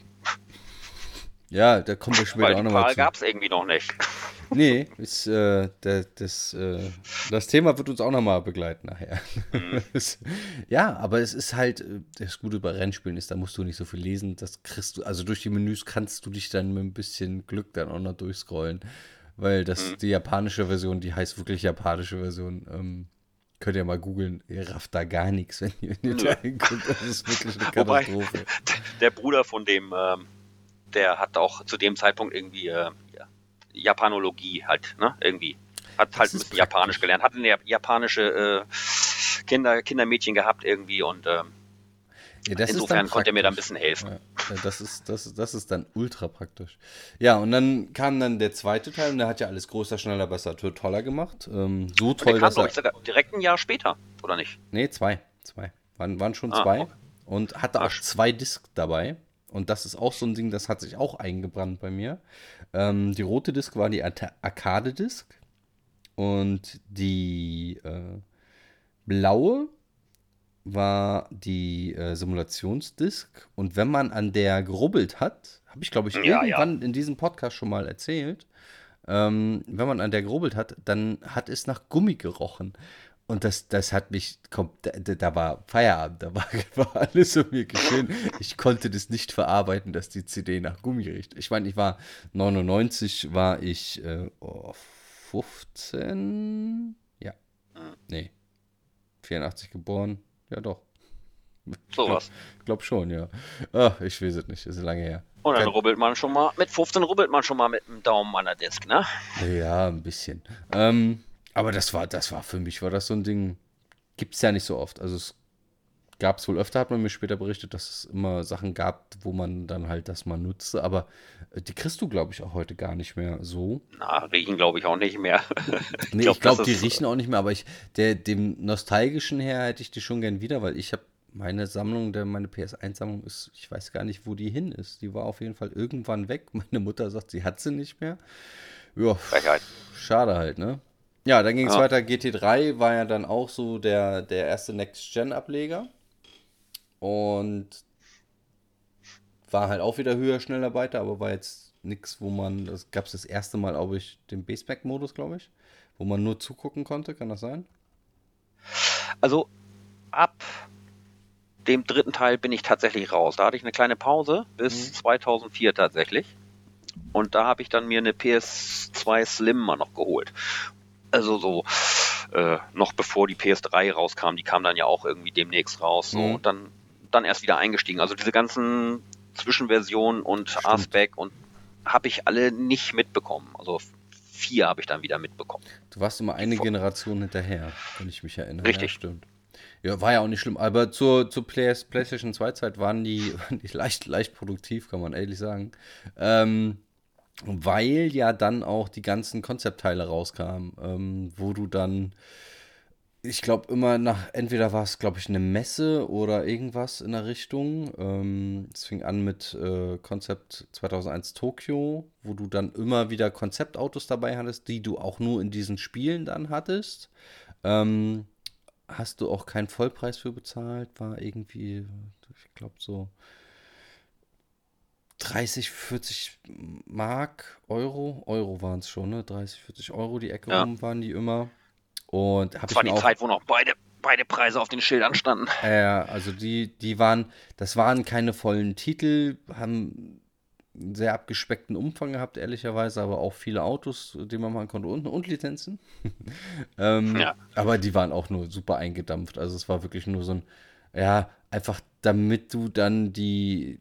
[SPEAKER 1] Ja, da kommen wir später auch nochmal
[SPEAKER 2] zu. gab es irgendwie noch nicht.
[SPEAKER 1] Nee, ist, äh, der, das, äh, das Thema wird uns auch nochmal begleiten nachher. Mhm. ja, aber es ist halt, äh, das Gute bei Rennspielen ist, da musst du nicht so viel lesen. Das kriegst du, also durch die Menüs kannst du dich dann mit ein bisschen Glück dann auch noch durchscrollen. Weil das, mhm. die japanische Version, die heißt wirklich japanische Version. Ähm, Könnt ihr mal googeln, ihr rafft da gar nichts, wenn ihr, wenn ihr da hinguckt. Das ist wirklich eine Katastrophe. Wobei,
[SPEAKER 2] der Bruder von dem, ähm, der hat auch zu dem Zeitpunkt irgendwie äh, Japanologie halt, ne? Irgendwie. Hat das halt ein bisschen Japanisch gelernt, hat eine japanische äh, Kinder, Kindermädchen gehabt irgendwie und ähm, ja, Insofern konnte er mir da ein bisschen helfen.
[SPEAKER 1] Ja, das, ist, das, das ist dann ultra praktisch. Ja, und dann kam dann der zweite Teil und der hat ja alles größer, schneller, besser, toller gemacht. Ähm, so toll, der
[SPEAKER 2] kam, dass er... sogar direkt ein Jahr später, oder nicht?
[SPEAKER 1] Nee, zwei. Zwei. Waren, waren schon ah, zwei. Okay. Und hatte auch zwei Discs dabei. Und das ist auch so ein Ding, das hat sich auch eingebrannt bei mir. Ähm, die rote Disc war die Arcade-Disc. Und die äh, blaue war die äh, Simulationsdisk und wenn man an der gerubbelt hat, habe ich glaube ich ja, irgendwann ja. in diesem Podcast schon mal erzählt, ähm, wenn man an der gerubbelt hat, dann hat es nach Gummi gerochen. Und das, das hat mich, da, da war Feierabend, da war, war alles um mir geschehen. Ich konnte das nicht verarbeiten, dass die CD nach Gummi riecht. Ich meine, ich war 99, war ich äh, oh, 15, ja, nee, 84 geboren, ja, doch.
[SPEAKER 2] Sowas.
[SPEAKER 1] Ich glaube schon, ja. Ach, ich weiß es nicht, ist lange her.
[SPEAKER 2] Und dann Kein... rubbelt man schon mal, mit 15 rubbelt man schon mal mit dem Daumen an der Disk, ne?
[SPEAKER 1] Ja, ein bisschen. Ähm, aber das war, das war für mich, war das so ein Ding, gibt es ja nicht so oft. Also es gab es wohl öfter, hat man mir später berichtet, dass es immer Sachen gab, wo man dann halt das mal nutzte. Aber äh, die kriegst du, glaube ich, auch heute gar nicht mehr so.
[SPEAKER 2] Na, riechen glaube ich auch nicht mehr.
[SPEAKER 1] nee, ich glaube, glaub, die riechen auch nicht mehr. Aber ich, der, dem nostalgischen her hätte ich die schon gern wieder, weil ich habe meine Sammlung, der, meine PS1-Sammlung ist, ich weiß gar nicht, wo die hin ist. Die war auf jeden Fall irgendwann weg. Meine Mutter sagt, sie hat sie nicht mehr. Ja, schade halt, ne? Ja, dann ging es ja. weiter. GT3 war ja dann auch so der, der erste Next-Gen-Ableger. Und war halt auch wieder höher, schneller, weiter, aber war jetzt nichts, wo man, das gab es das erste Mal, glaube ich, den Baseback-Modus, glaube ich, wo man nur zugucken konnte, kann das sein?
[SPEAKER 2] Also ab dem dritten Teil bin ich tatsächlich raus. Da hatte ich eine kleine Pause bis mhm. 2004 tatsächlich. Und da habe ich dann mir eine PS2 Slim mal noch geholt. Also so äh, noch bevor die PS3 rauskam, die kam dann ja auch irgendwie demnächst raus. So. Mhm. Und dann dann erst wieder eingestiegen. Also diese ganzen Zwischenversionen und Aspect und habe ich alle nicht mitbekommen. Also vier habe ich dann wieder mitbekommen.
[SPEAKER 1] Du warst immer eine Generation hinterher, wenn ich mich erinnere.
[SPEAKER 2] Richtig.
[SPEAKER 1] Ja, stimmt. Ja, war ja auch nicht schlimm. Aber zur, zur PlayStation 2 Zeit waren die, waren die leicht, leicht produktiv, kann man ehrlich sagen. Ähm, weil ja dann auch die ganzen Konzeptteile rauskamen, ähm, wo du dann ich glaube immer nach, entweder war es, glaube ich, eine Messe oder irgendwas in der Richtung. Ähm, es fing an mit äh, Konzept 2001 Tokio, wo du dann immer wieder Konzeptautos dabei hattest, die du auch nur in diesen Spielen dann hattest. Ähm, hast du auch keinen Vollpreis für bezahlt, war irgendwie, ich glaube so 30, 40 Mark, Euro, Euro waren es schon, ne? 30, 40 Euro die Ecke ja. rum waren die immer. Und
[SPEAKER 2] das war die auch, Zeit, wo noch beide, beide Preise auf den Schildern standen.
[SPEAKER 1] Ja, also die, die waren, das waren keine vollen Titel, haben einen sehr abgespeckten Umfang gehabt, ehrlicherweise, aber auch viele Autos, die man machen konnte und, und Lizenzen. ähm, ja. Aber die waren auch nur super eingedampft. Also es war wirklich nur so ein, ja, einfach damit du dann die,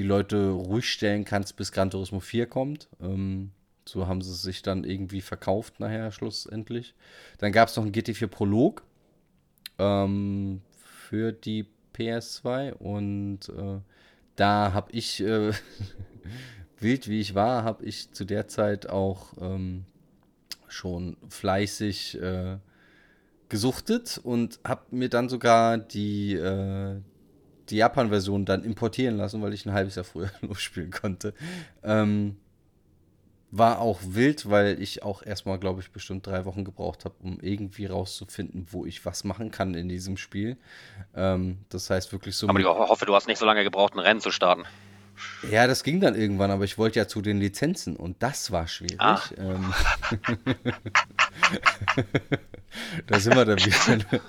[SPEAKER 1] die Leute ruhig stellen kannst, bis Gran Turismo 4 kommt. Ähm, so haben sie sich dann irgendwie verkauft nachher schlussendlich. Dann gab es noch einen GT4 Prolog ähm, für die PS2 und äh, da habe ich, äh, wild wie ich war, habe ich zu der Zeit auch ähm, schon fleißig äh, gesuchtet und habe mir dann sogar die, äh, die Japan-Version dann importieren lassen, weil ich ein halbes Jahr früher losspielen konnte. Ähm, war auch wild, weil ich auch erstmal, glaube ich, bestimmt drei Wochen gebraucht habe, um irgendwie rauszufinden, wo ich was machen kann in diesem Spiel. Ähm, das heißt wirklich so.
[SPEAKER 2] Aber ich hoffe, du hast nicht so lange gebraucht, ein Rennen zu starten.
[SPEAKER 1] Ja, das ging dann irgendwann, aber ich wollte ja zu den Lizenzen und das war schwierig. Ah. Ähm, da sind wir dann wieder.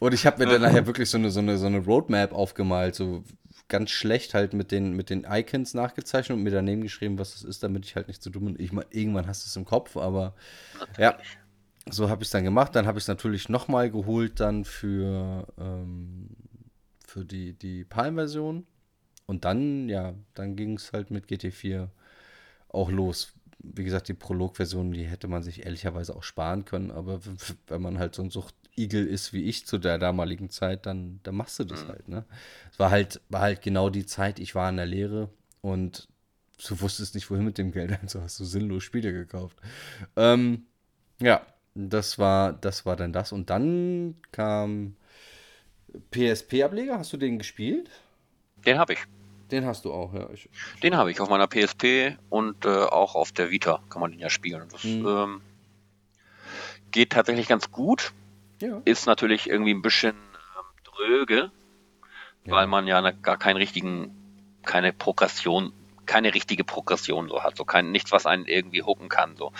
[SPEAKER 1] Und ich habe mir dann nachher wirklich so eine, so, eine, so eine Roadmap aufgemalt, so ganz schlecht halt mit den, mit den Icons nachgezeichnet und mir daneben geschrieben, was das ist, damit ich halt nicht so dumm bin. Ich, irgendwann hast du es im Kopf, aber ja, so habe ich es dann gemacht. Dann habe ich es natürlich nochmal geholt dann für, ähm, für die, die Palm-Version. Und dann, ja, dann ging es halt mit GT4 auch los. Wie gesagt, die Prolog-Version, die hätte man sich ehrlicherweise auch sparen können, aber wenn man halt so ein Suchtigel ist wie ich zu der damaligen Zeit, dann, dann machst du das mhm. halt, ne? Es war halt, war halt genau die Zeit, ich war in der Lehre und du wusstest nicht, wohin mit dem Geld, also hast du sinnlos Spiele gekauft. Ähm, ja, das war, das war dann das. Und dann kam PSP-Ableger, hast du den gespielt?
[SPEAKER 2] Den habe ich.
[SPEAKER 1] Den hast du auch, ja. Ich,
[SPEAKER 2] den habe ich auf meiner PSP und äh, auch auf der Vita kann man den ja spielen. Das mhm. ähm, geht tatsächlich ganz gut. Ja. Ist natürlich irgendwie ein bisschen ähm, dröge, ja. weil man ja ne, gar keinen richtigen, keine Progression, keine richtige Progression so hat. So kein, nichts, was einen irgendwie hucken kann. So.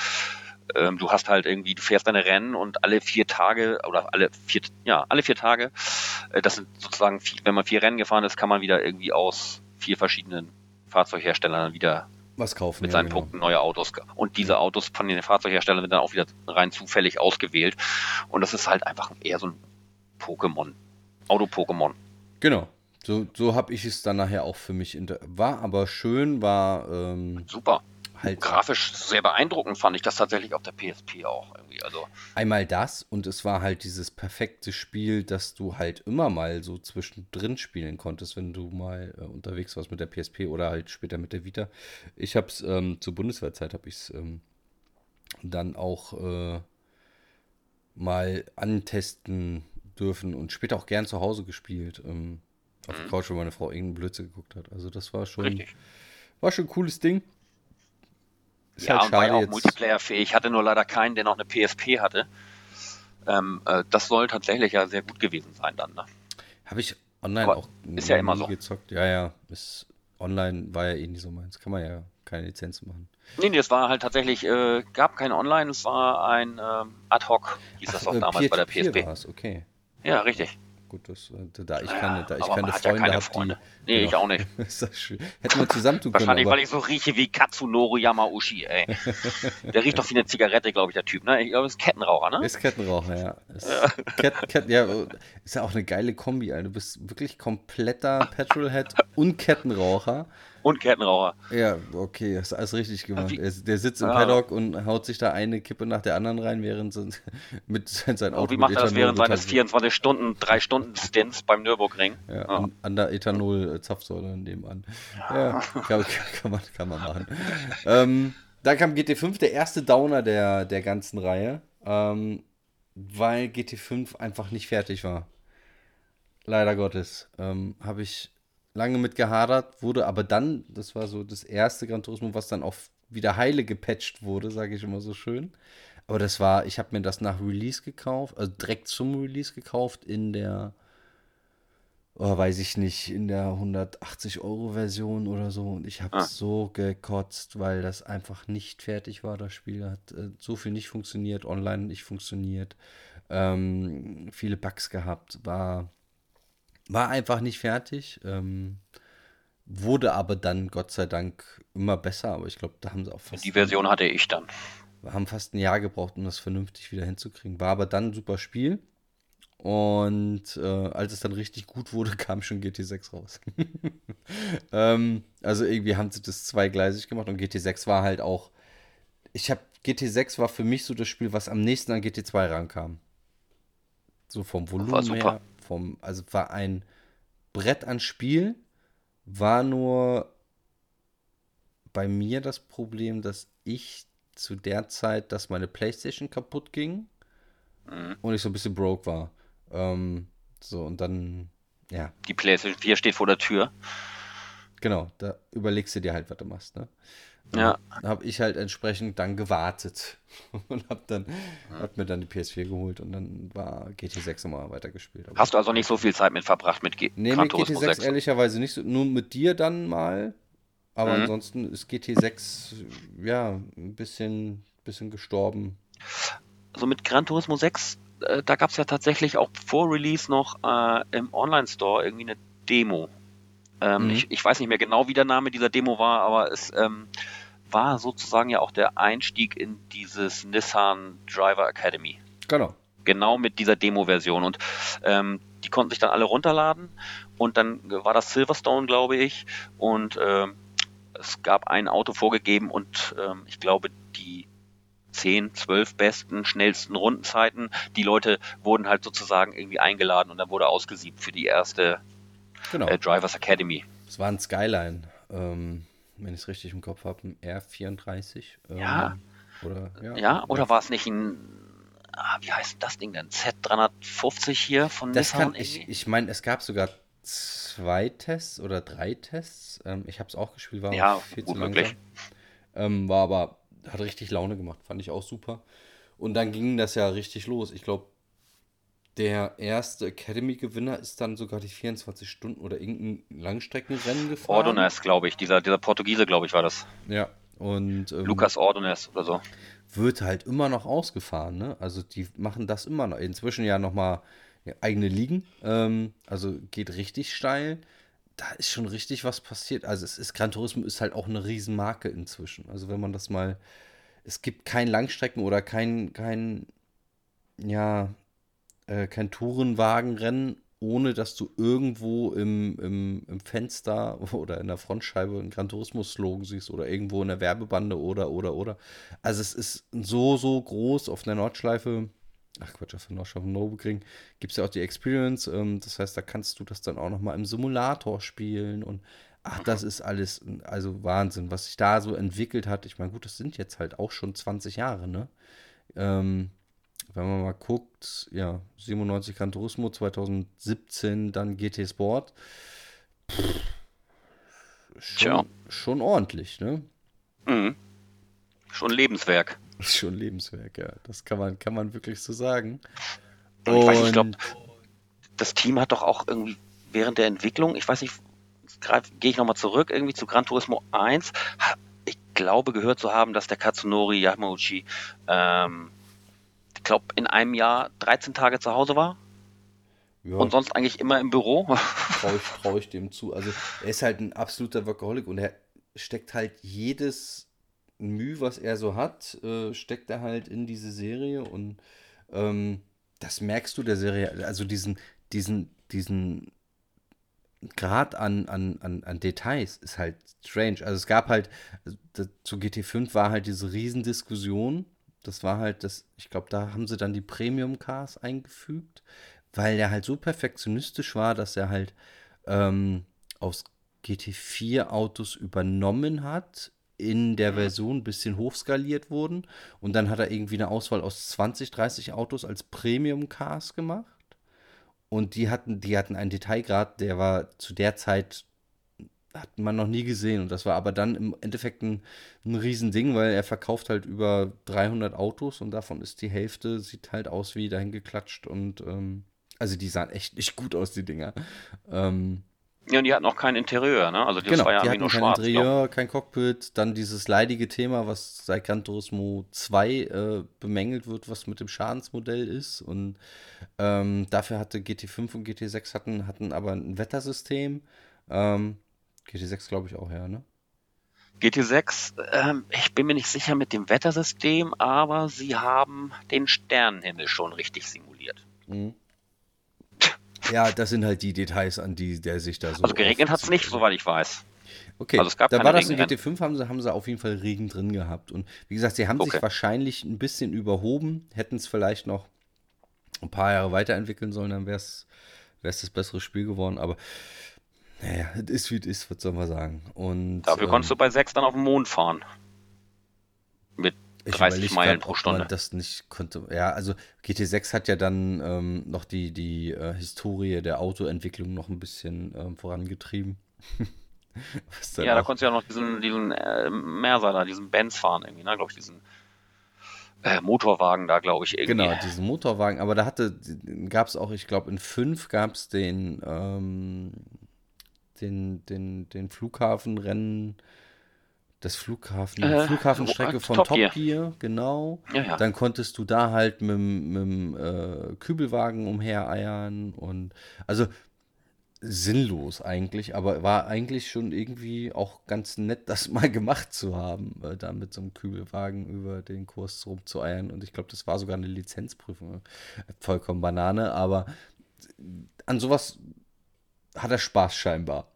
[SPEAKER 2] Ähm, du hast halt irgendwie, du fährst deine Rennen und alle vier Tage oder alle vier, ja, alle vier Tage, äh, das sind sozusagen, wenn man vier Rennen gefahren ist, kann man wieder irgendwie aus vier verschiedenen Fahrzeugherstellern wieder
[SPEAKER 1] was kaufen
[SPEAKER 2] mit seinen ja, genau. Punkten neue Autos. Und diese Autos von den Fahrzeugherstellern werden dann auch wieder rein zufällig ausgewählt. Und das ist halt einfach eher so ein Pokémon. Auto-Pokémon.
[SPEAKER 1] Genau. So, so habe ich es dann nachher auch für mich. War aber schön, war. Ähm,
[SPEAKER 2] Super halt. Grafisch sehr beeindruckend fand ich das tatsächlich auf der PSP auch irgendwie. Also.
[SPEAKER 1] Einmal das und es war halt dieses perfekte Spiel, dass du halt immer mal so zwischendrin spielen konntest, wenn du mal äh, unterwegs warst mit der PSP oder halt später mit der Vita. Ich habe es ähm, zur Bundeswehrzeit habe ich es ähm, dann auch äh, mal antesten dürfen und später auch gern zu Hause gespielt. Ähm, auf der mhm. Couch, wo meine Frau irgendeinen Blödsinn geguckt hat. Also das war schon, Richtig. war schon ein cooles Ding.
[SPEAKER 2] Ist ja, halt war ja auch multiplayer-fähig. Ich hatte nur leider keinen, der noch eine PSP hatte. Ähm, äh, das soll tatsächlich ja sehr gut gewesen sein dann. Ne?
[SPEAKER 1] Habe ich online Aber auch
[SPEAKER 2] ist ja immer so.
[SPEAKER 1] gezockt. Ja, ja. Ist, online war ja eh nie so meins. Kann man ja keine Lizenz machen.
[SPEAKER 2] Nee, nee, es war halt tatsächlich, äh, gab keine Online, es war ein ähm, Ad-Hoc, hieß Ach, das auch äh, damals bei der PSP.
[SPEAKER 1] Okay.
[SPEAKER 2] Ja, richtig.
[SPEAKER 1] Gut, das, äh, da ich keine, da ich keine Freunde ja keine habe, Freunde.
[SPEAKER 2] Die, nee, genau. ich auch nicht.
[SPEAKER 1] Hätten wir zusammen tun
[SPEAKER 2] können. Wahrscheinlich, weil ich so rieche wie Katsunoru Yamauchi, ey. der riecht doch wie eine Zigarette, glaube ich, der Typ, ne? Ich glaube, ist Kettenraucher, ne?
[SPEAKER 1] Ist Kettenraucher, ja. Ist, ja. Ket, Ket, ja. Ist ja auch eine geile Kombi, Alter. Du bist wirklich kompletter Petrolhead und Kettenraucher
[SPEAKER 2] und Kettenraucher.
[SPEAKER 1] Ja, okay, hast alles richtig gemacht. Wie, der sitzt im ja. Paddock und haut sich da eine Kippe nach der anderen rein, während so, mit sein
[SPEAKER 2] Auto. Und wie macht er das während seines 24 Stunden, 3 Stunden Stints beim Nürburgring?
[SPEAKER 1] Ja, ja. An, an, der Ethanol-Zapfsäule nebenan. Ja, kann, kann, man, kann man machen. ähm, dann kam GT5, der erste Downer der, der ganzen Reihe, ähm, weil GT5 einfach nicht fertig war. Leider Gottes. Ähm, Habe ich lange mit gehadert, wurde aber dann, das war so das erste Gran Turismo, was dann auch wieder heile gepatcht wurde, sage ich immer so schön. Aber das war, ich habe mir das nach Release gekauft, also direkt zum Release gekauft in der, oh, weiß ich nicht, in der 180 Euro Version oder so. Und ich habe ah. so gekotzt, weil das einfach nicht fertig war. Das Spiel hat äh, so viel nicht funktioniert, online nicht funktioniert, ähm, viele Bugs gehabt, war war einfach nicht fertig. Ähm, wurde aber dann, Gott sei Dank, immer besser. Aber ich glaube, da haben sie auch
[SPEAKER 2] fast. Die Version hatte ich dann.
[SPEAKER 1] Wir haben fast ein Jahr gebraucht, um das vernünftig wieder hinzukriegen. War aber dann ein super Spiel. Und äh, als es dann richtig gut wurde, kam schon GT6 raus. ähm, also irgendwie haben sie das zweigleisig gemacht und GT6 war halt auch. Ich habe GT6 war für mich so das Spiel, was am nächsten an GT2 rankam. So vom Volumen her, vom, also war ein Brett an Spiel, war nur bei mir das Problem, dass ich zu der Zeit, dass meine Playstation kaputt ging mhm. und ich so ein bisschen broke war. Ähm, so, und dann, ja.
[SPEAKER 2] Die PlayStation 4 steht vor der Tür.
[SPEAKER 1] Genau, da überlegst du dir halt, was du machst, ne?
[SPEAKER 2] Ja.
[SPEAKER 1] Habe ich halt entsprechend dann gewartet und hab dann mhm. hab mir dann die PS4 geholt und dann war GT6 nochmal weitergespielt.
[SPEAKER 2] Hast du also nicht so viel Zeit mit verbracht mit
[SPEAKER 1] G nee, mit GT6 6. ehrlicherweise nicht so, nur mit dir dann mal, aber mhm. ansonsten ist GT6 ja ein bisschen, bisschen gestorben.
[SPEAKER 2] Also mit Gran Turismo 6 äh, da gab es ja tatsächlich auch vor Release noch äh, im Online-Store irgendwie eine Demo. Ähm, mhm. ich, ich, weiß nicht mehr genau, wie der Name dieser Demo war, aber es ähm, war sozusagen ja auch der Einstieg in dieses Nissan Driver Academy.
[SPEAKER 1] Genau.
[SPEAKER 2] Genau mit dieser Demo-Version. Und ähm, die konnten sich dann alle runterladen. Und dann war das Silverstone, glaube ich. Und ähm, es gab ein Auto vorgegeben und ähm, ich glaube, die 10, 12 besten, schnellsten Rundenzeiten. Die Leute wurden halt sozusagen irgendwie eingeladen und dann wurde ausgesiebt für die erste genau. äh, Drivers Academy.
[SPEAKER 1] Es war ein Skyline, ähm, wenn ich es richtig im Kopf habe, ein R34.
[SPEAKER 2] Ähm, ja. Oder, ja. ja, oder war es nicht ein ah, wie heißt das Ding denn? Z350 hier von
[SPEAKER 1] das Nissan? Kann, ich ich meine, es gab sogar zwei Tests oder drei Tests. Ähm, ich habe es auch gespielt, war
[SPEAKER 2] ja,
[SPEAKER 1] viel zu langsam. Ähm, war aber hat richtig Laune gemacht, fand ich auch super. Und dann ging das ja richtig los. Ich glaube, der erste Academy-Gewinner ist dann sogar die 24 Stunden oder irgendein Langstreckenrennen gefahren.
[SPEAKER 2] Ordonez, glaube ich. Dieser, dieser Portugiese, glaube ich, war das.
[SPEAKER 1] Ja. Und,
[SPEAKER 2] ähm, Lukas Ordonez oder so.
[SPEAKER 1] Wird halt immer noch ausgefahren, ne? Also die machen das immer noch. Inzwischen ja nochmal eigene Ligen. Ähm, also geht richtig steil da ist schon richtig was passiert. Also es ist Gran Turismo ist halt auch eine Riesenmarke inzwischen. Also wenn man das mal, es gibt kein Langstrecken oder kein, kein, ja, äh, kein Tourenwagenrennen, ohne dass du irgendwo im, im, im Fenster oder in der Frontscheibe einen Gran Turismo-Slogan siehst oder irgendwo in der Werbebande oder, oder, oder. Also es ist so, so groß auf der Nordschleife ach Quatsch, auf der Nordschleife Nürburgring gibt es ja auch die Experience. Ähm, das heißt, da kannst du das dann auch nochmal im Simulator spielen und ach, das ist alles, also Wahnsinn, was sich da so entwickelt hat. Ich meine, gut, das sind jetzt halt auch schon 20 Jahre, ne? Ähm, wenn man mal guckt, ja, 97 Gran Turismo, 2017 dann GT Sport. Pff, schon, schon ordentlich, ne?
[SPEAKER 2] Mhm. Schon Lebenswerk.
[SPEAKER 1] Schon Lebenswerk, ja. Das kann man, kann man wirklich so sagen.
[SPEAKER 2] Und ich, weiß, ich glaube, das Team hat doch auch irgendwie während der Entwicklung, ich weiß nicht, gehe ich nochmal zurück, irgendwie zu Gran Turismo 1, ich glaube gehört zu haben, dass der Katsunori Yamauchi, ähm, glaube, in einem Jahr 13 Tage zu Hause war. Ja. Und sonst eigentlich immer im Büro.
[SPEAKER 1] Traue ich, trau ich dem zu. Also er ist halt ein absoluter Workaholic und er steckt halt jedes Mühe, was er so hat, äh, steckt er halt in diese Serie und ähm, das merkst du der Serie, also diesen, diesen, diesen Grad an, an, an, an Details ist halt strange. Also es gab halt, zu GT5 war halt diese Riesendiskussion. Das war halt das, ich glaube, da haben sie dann die Premium Cars eingefügt, weil er halt so perfektionistisch war, dass er halt ähm, aus GT4 Autos übernommen hat in der mhm. Version ein bisschen hochskaliert wurden. Und dann hat er irgendwie eine Auswahl aus 20, 30 Autos als Premium-Cars gemacht. Und die hatten, die hatten einen Detailgrad, der war zu der Zeit, hat man noch nie gesehen. Und das war aber dann im Endeffekt ein, ein Riesending, weil er verkauft halt über 300 Autos und davon ist die Hälfte, sieht halt aus wie dahin geklatscht. Und ähm, also die sahen echt nicht gut aus, die Dinger. Ähm,
[SPEAKER 2] ja, und die hatten auch kein Interieur, ne? Also
[SPEAKER 1] das genau, war ja die hatten nur kein schwarz. Interieur, kein Cockpit, dann dieses leidige Thema, was seit Gran Turismo 2 äh, bemängelt wird, was mit dem Schadensmodell ist. Und ähm, dafür hatte GT5 und GT6 hatten, hatten aber ein Wettersystem. Ähm, GT6 glaube ich auch, ja, ne?
[SPEAKER 2] GT6, ähm, ich bin mir nicht sicher mit dem Wettersystem, aber sie haben den Sternenhimmel schon richtig simuliert. Mhm.
[SPEAKER 1] Ja, das sind halt die Details, an die der sich da so.
[SPEAKER 2] Also geregnet hat es nicht, soweit ich weiß.
[SPEAKER 1] Okay, also da war das in GT5, haben sie, haben sie auf jeden Fall Regen drin gehabt. Und wie gesagt, sie haben okay. sich wahrscheinlich ein bisschen überhoben, hätten es vielleicht noch ein paar Jahre weiterentwickeln sollen, dann wäre es das bessere Spiel geworden. Aber naja, es ist wie es ist, was soll man sagen. Und,
[SPEAKER 2] Dafür ähm, konntest du bei 6 dann auf den Mond fahren. Mit 30 Meilen pro Stunde. Man
[SPEAKER 1] das nicht konnte. Ja, also GT6 hat ja dann ähm, noch die, die äh, Historie der Autoentwicklung noch ein bisschen ähm, vorangetrieben.
[SPEAKER 2] ja, da konntest du ja noch diesen, diesen äh, Merser da, diesen Benz fahren irgendwie, ne? Glaube ich, diesen äh, Motorwagen da, glaube ich, irgendwie.
[SPEAKER 1] Genau, diesen Motorwagen, aber da hatte, gab es auch, ich glaube, in 5 gab es den, ähm, den, den, den Flughafenrennen das Flughafen, äh, Flughafenstrecke von Top, Top Gear. Gear, genau. Ja, ja. Dann konntest du da halt mit, mit dem äh, Kübelwagen umhereiern und also sinnlos eigentlich, aber war eigentlich schon irgendwie auch ganz nett, das mal gemacht zu haben, äh, da mit so einem Kübelwagen über den Kurs rumzueiern und ich glaube, das war sogar eine Lizenzprüfung. Vollkommen Banane, aber an sowas hat er Spaß scheinbar.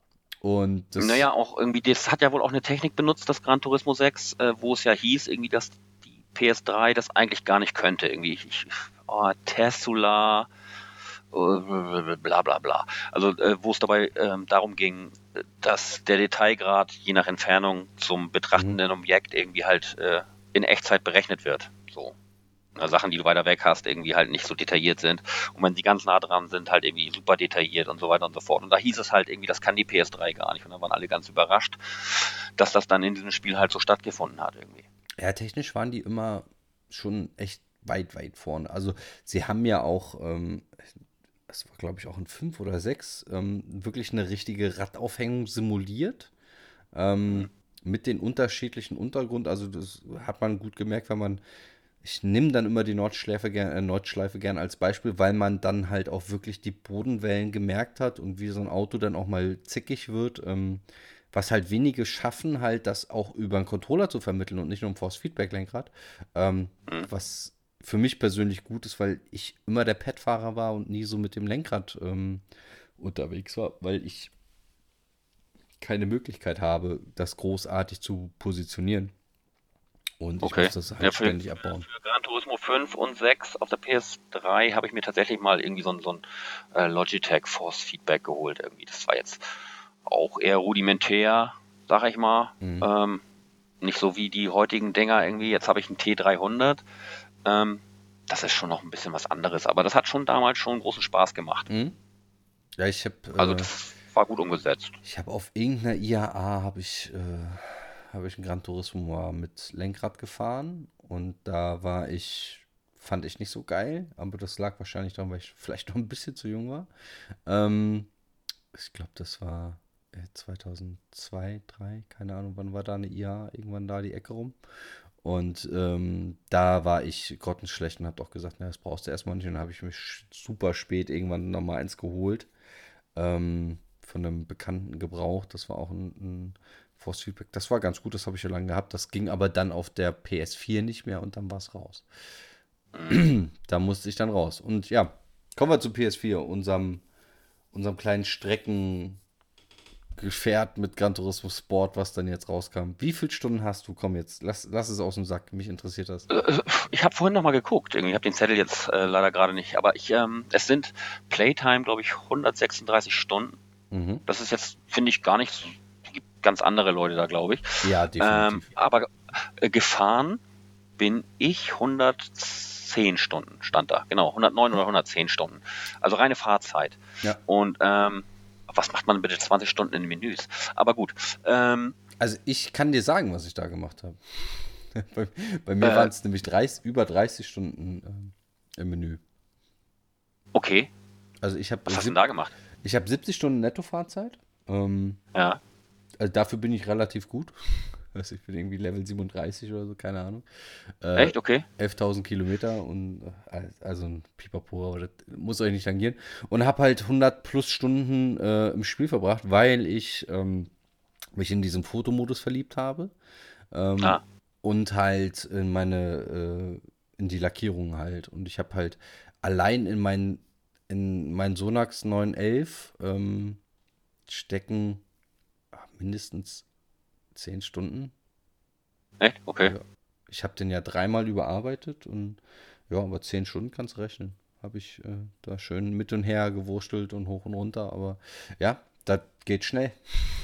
[SPEAKER 1] Und
[SPEAKER 2] das naja, auch irgendwie, das hat ja wohl auch eine Technik benutzt, das Gran Turismo 6, äh, wo es ja hieß, irgendwie, dass die PS3 das eigentlich gar nicht könnte. Irgendwie, ich, oh, Tesla, äh, bla bla bla. Also äh, wo es dabei ähm, darum ging, dass der Detailgrad je nach Entfernung zum betrachtenden mhm. Objekt irgendwie halt äh, in Echtzeit berechnet wird. So. Sachen, die du weiter weg hast, irgendwie halt nicht so detailliert sind. Und wenn die ganz nah dran sind, halt irgendwie super detailliert und so weiter und so fort. Und da hieß es halt irgendwie, das kann die PS3 gar nicht. Und da waren alle ganz überrascht, dass das dann in diesem Spiel halt so stattgefunden hat irgendwie.
[SPEAKER 1] Ja, technisch waren die immer schon echt weit, weit vorne. Also sie haben ja auch, ähm, das war glaube ich auch in 5 oder 6, ähm, wirklich eine richtige Radaufhängung simuliert. Ähm, mhm. Mit den unterschiedlichen Untergrund. Also das hat man gut gemerkt, wenn man ich nehme dann immer die Nordschleife gern, äh, Nordschleife gern als Beispiel, weil man dann halt auch wirklich die Bodenwellen gemerkt hat und wie so ein Auto dann auch mal zickig wird. Ähm, was halt wenige schaffen, halt das auch über einen Controller zu vermitteln und nicht nur ein Force-Feedback-Lenkrad. Ähm, mhm. Was für mich persönlich gut ist, weil ich immer der Pad-Fahrer war und nie so mit dem Lenkrad ähm, unterwegs war, weil ich keine Möglichkeit habe, das großartig zu positionieren. Und
[SPEAKER 2] okay. ich muss das halt ja, für, ständig abbauen. Für Gran Turismo 5 und 6 auf der PS3 habe ich mir tatsächlich mal irgendwie so ein, so ein äh, Logitech Force Feedback geholt. Irgendwie. Das war jetzt auch eher rudimentär, sag ich mal. Mhm. Ähm, nicht so wie die heutigen Dinger irgendwie. Jetzt habe ich einen T300. Ähm, das ist schon noch ein bisschen was anderes, aber das hat schon damals schon großen Spaß gemacht. Mhm.
[SPEAKER 1] Ja, ich habe.
[SPEAKER 2] Also, äh, das war gut umgesetzt.
[SPEAKER 1] Ich habe auf irgendeiner IAA habe ich. Äh habe ich ein Gran Turismo mit Lenkrad gefahren und da war ich, fand ich nicht so geil, aber das lag wahrscheinlich daran, weil ich vielleicht noch ein bisschen zu jung war. Ähm, ich glaube, das war 2002, 2003, keine Ahnung, wann war da eine IA, irgendwann da die Ecke rum. Und ähm, da war ich grottenschlecht und habe auch gesagt, na, das brauchst du erstmal nicht. Und dann habe ich mich super spät irgendwann nochmal eins geholt. Ähm, von einem Bekannten gebraucht. Das war auch ein, ein Force Feedback. Das war ganz gut, das habe ich ja lange gehabt. Das ging aber dann auf der PS4 nicht mehr und dann war es raus. da musste ich dann raus. Und ja, kommen wir zu PS4, unserem, unserem kleinen Streckengefährt mit Gran Turismo Sport, was dann jetzt rauskam. Wie viele Stunden hast du? Komm jetzt, lass, lass es aus dem Sack. Mich interessiert das. Äh,
[SPEAKER 2] ich habe vorhin noch mal geguckt. Ich habe den Zettel jetzt äh, leider gerade nicht. Aber ich, ähm, es sind Playtime, glaube ich, 136 Stunden. Mhm. Das ist jetzt, finde ich, gar nicht ganz andere Leute da, glaube ich.
[SPEAKER 1] Ja, definitiv.
[SPEAKER 2] Ähm, aber äh, gefahren bin ich 110 Stunden, stand da. Genau, 109 oder 110 Stunden. Also reine Fahrzeit. Ja. Und ähm, was macht man bitte 20 Stunden in Menüs? Aber gut. Ähm,
[SPEAKER 1] also ich kann dir sagen, was ich da gemacht habe. bei, bei, mir äh, waren es nämlich 30, über 30 Stunden äh, im Menü.
[SPEAKER 2] Okay.
[SPEAKER 1] Also ich habe.
[SPEAKER 2] Was hast du denn da gemacht?
[SPEAKER 1] Ich habe 70 Stunden Nettofahrzeit. Ähm,
[SPEAKER 2] ja.
[SPEAKER 1] Also dafür bin ich relativ gut. Also ich bin irgendwie Level 37 oder so, keine Ahnung.
[SPEAKER 2] Äh, Echt? Okay.
[SPEAKER 1] 11.000 Kilometer und äh, also ein Pipapo, aber das muss euch nicht tangieren. Und habe halt 100 plus Stunden äh, im Spiel verbracht, weil ich ähm, mich in diesen Fotomodus verliebt habe. Ähm, ah. Und halt in meine, äh, in die Lackierung halt. Und ich habe halt allein in meinen in mein Sonax 911 ähm, stecken mindestens zehn Stunden.
[SPEAKER 2] Echt? Okay.
[SPEAKER 1] Ja. Ich habe den ja dreimal überarbeitet und ja, aber zehn Stunden kannst du rechnen. Habe ich äh, da schön mit und her gewurstelt und hoch und runter, aber ja, das geht schnell.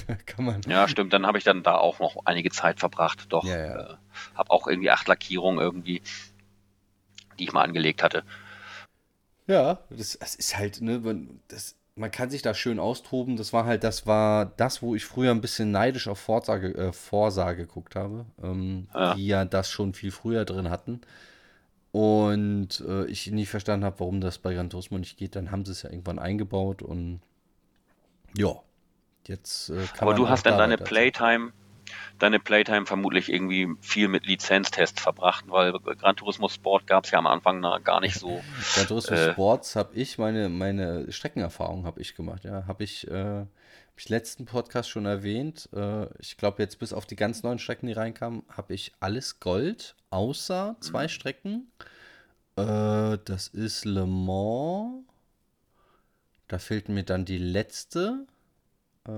[SPEAKER 1] Kann man.
[SPEAKER 2] Ja, stimmt. Dann habe ich dann da auch noch einige Zeit verbracht. Doch,
[SPEAKER 1] Ja, ja.
[SPEAKER 2] Äh, habe auch irgendwie acht Lackierungen irgendwie, die ich mal angelegt hatte.
[SPEAKER 1] Ja, das, das ist halt, ne, das, man kann sich da schön austoben. Das war halt, das war das, wo ich früher ein bisschen neidisch auf Vorsage, äh, Forsa geguckt habe, ähm,
[SPEAKER 2] Ja.
[SPEAKER 1] die ja das schon viel früher drin hatten. Und äh, ich nie verstanden habe, warum das bei Gran Turismo nicht geht. Dann haben sie es ja irgendwann eingebaut und ja, jetzt äh, kann
[SPEAKER 2] Aber
[SPEAKER 1] man
[SPEAKER 2] du hast dann
[SPEAKER 1] da
[SPEAKER 2] deine Playtime, deine Playtime vermutlich irgendwie viel mit Lizenztests verbracht, weil Gran Turismo Sport gab es ja am Anfang na, gar nicht so.
[SPEAKER 1] Gran Turismo
[SPEAKER 2] Äh.
[SPEAKER 1] Sports habe ich, meine, meine Streckenerfahrung habe ich gemacht, ja. Habe ich, äh, hab ich letzten Podcast schon erwähnt. Äh, ich glaube, jetzt bis auf die ganz neuen Strecken, die reinkamen, habe ich alles Gold, außer zwei Strecken. Äh, das ist Le Mans. Da fehlt mir dann die letzte. Äh,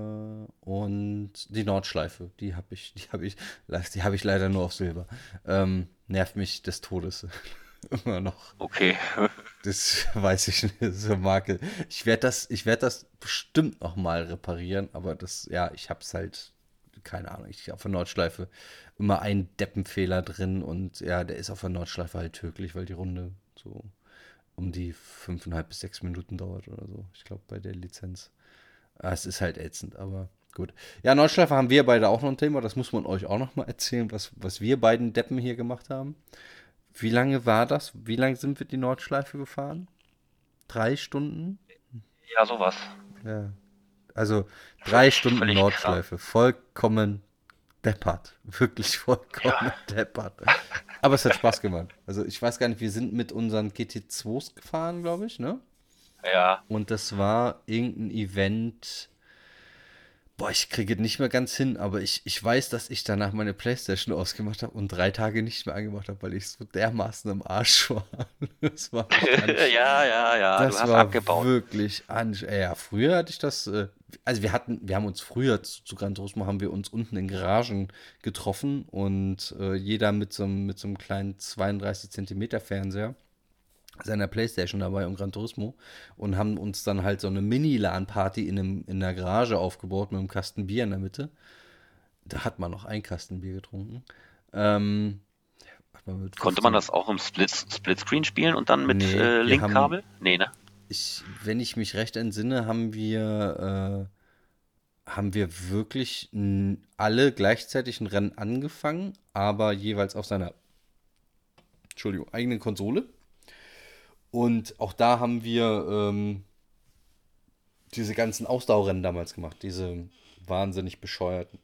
[SPEAKER 1] und die Nordschleife. Die habe ich, die habe ich, die habe ich leider nur auf Silber. Ähm, nervt mich des Todes. Immer noch.
[SPEAKER 2] Okay.
[SPEAKER 1] Das weiß ich nicht, das ist eine Marke. Ich werde das, ich werde das bestimmt noch mal reparieren, aber das, ja, ich habe es halt, keine Ahnung, ich auf der Nordschleife immer einen Deppenfehler drin und ja, der ist auf der Nordschleife halt tödlich, weil die Runde so um die fünfeinhalb bis sechs Minuten dauert oder so. Ich glaube, bei der Lizenz. Ah, es ist halt ätzend, aber gut. Ja, Nordschleife haben wir beide auch noch ein Thema, das muss man euch auch noch mal erzählen, was, was wir beiden Deppen hier gemacht haben. Wie lange war das? Wie lange sind wir die Nordschleife gefahren? Drei Stunden?
[SPEAKER 2] Ja, sowas.
[SPEAKER 1] Ja. Also drei Stunden
[SPEAKER 2] Völlig
[SPEAKER 1] Nordschleife. Vollkommen deppert. Wirklich vollkommen deppert. Aber es hat Spaß gemacht. Also ich weiß gar nicht, wir sind mit unseren GT2s gefahren, glaube ich, ne?
[SPEAKER 2] Ja.
[SPEAKER 1] Und das war irgendein Event. Boah, ich kriege es nicht mehr ganz hin, aber ich, ich weiß, dass ich danach meine Playstation ausgemacht habe und drei Tage nicht mehr angemacht habe, weil ich so dermaßen im Arsch war. Das war
[SPEAKER 2] ja, ja, ja.
[SPEAKER 1] Das
[SPEAKER 2] du hast
[SPEAKER 1] war
[SPEAKER 2] abgebaut.
[SPEAKER 1] wirklich anstrengend. Ja, früher hatte ich das, äh, also wir hatten, wir haben uns früher zu, zu Gran Turismo haben wir uns unten in Garagen getroffen und äh, jeder mit so, einem- mit so einem kleinen 32 Zentimeter Fernseher seiner Playstation dabei und Gran Turismo und haben uns dann halt so eine Mini-LAN-Party in, einem, in der Garage aufgebaut mit einem Kasten Bier in der Mitte. Da hat man noch ein Kasten Bier getrunken. Ähm, man
[SPEAKER 2] Konnte
[SPEAKER 1] 15
[SPEAKER 2] man das auch im Split, Splitscreen spielen und dann mit
[SPEAKER 1] Nee,
[SPEAKER 2] äh, Linkkabel? Nee, ne?
[SPEAKER 1] ich, wenn ich mich recht entsinne, haben wir, äh, haben wir wirklich alle gleichzeitig ein Rennen angefangen, aber jeweils auf seiner, Entschuldigung, eigenen Konsole. Und auch da haben wir ähm, diese ganzen Ausdauerrennen damals gemacht, diese wahnsinnig bescheuerten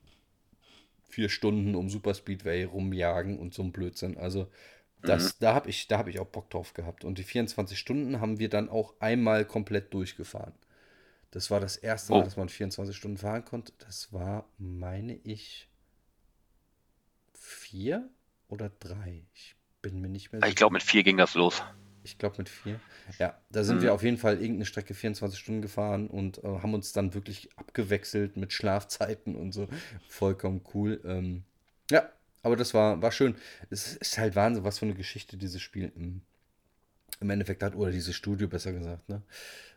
[SPEAKER 1] vier Stunden um Super Speedway rumjagen und so ein Blödsinn. Also das, da habe ich, da hab ich auch Bock drauf gehabt. Und die 24 Stunden haben wir dann auch einmal komplett durchgefahren. Das war das erste Mal,
[SPEAKER 2] Oh.
[SPEAKER 1] dass man 24 Stunden fahren konnte. Das war, meine ich, vier oder drei. Ich bin mir nicht mehr
[SPEAKER 2] Ich glaube, mit vier ging das los.
[SPEAKER 1] Ich glaube mit vier. Ja, da sind
[SPEAKER 2] Mhm.
[SPEAKER 1] wir auf jeden Fall irgendeine Strecke 24 Stunden gefahren und äh, haben uns dann wirklich abgewechselt mit Schlafzeiten und so. Vollkommen cool. Ähm, ja, aber das war, war schön. Es ist halt Wahnsinn, was für eine Geschichte dieses Spiel im, im Endeffekt hat, oder dieses Studio besser gesagt. Ne?